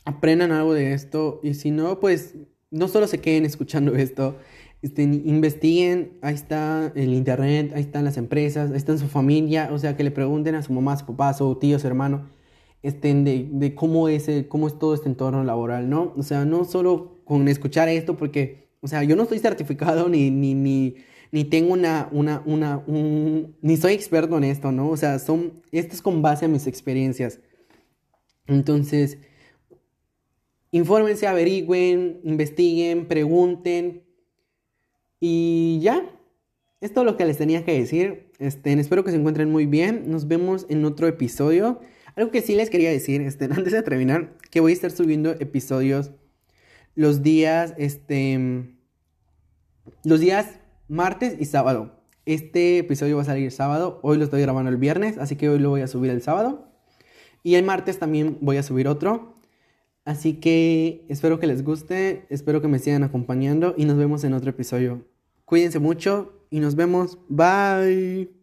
aprendan algo de esto y si no, pues no solo se queden escuchando esto, estén, investiguen, ahí está el internet, ahí están las empresas, ahí está su familia, o sea, que le pregunten a su mamá, su papá, su tío, su hermano, estén de, de cómo, es, cómo es todo este entorno laboral, ¿no? O sea, no solo con escuchar esto, porque, o sea, yo no estoy certificado ni, ni, ni ni tengo una, una, una, un, ni soy experto en esto, ¿no? O sea, son, esto es con base a mis experiencias. Entonces, infórmense, averigüen, investiguen, pregunten y ya. Es todo lo que les tenía que decir. Este, espero que se encuentren muy bien. Nos vemos en otro episodio. Algo que sí les quería decir, este, antes de terminar, que voy a estar subiendo episodios los días, este, los días martes y sábado. Este episodio va a salir sábado, hoy lo estoy grabando el viernes, así que hoy lo voy a subir el sábado. Y el martes también voy a subir otro. Así que espero que les guste, espero que me sigan acompañando y nos vemos en otro episodio. Cuídense mucho y nos vemos. Bye.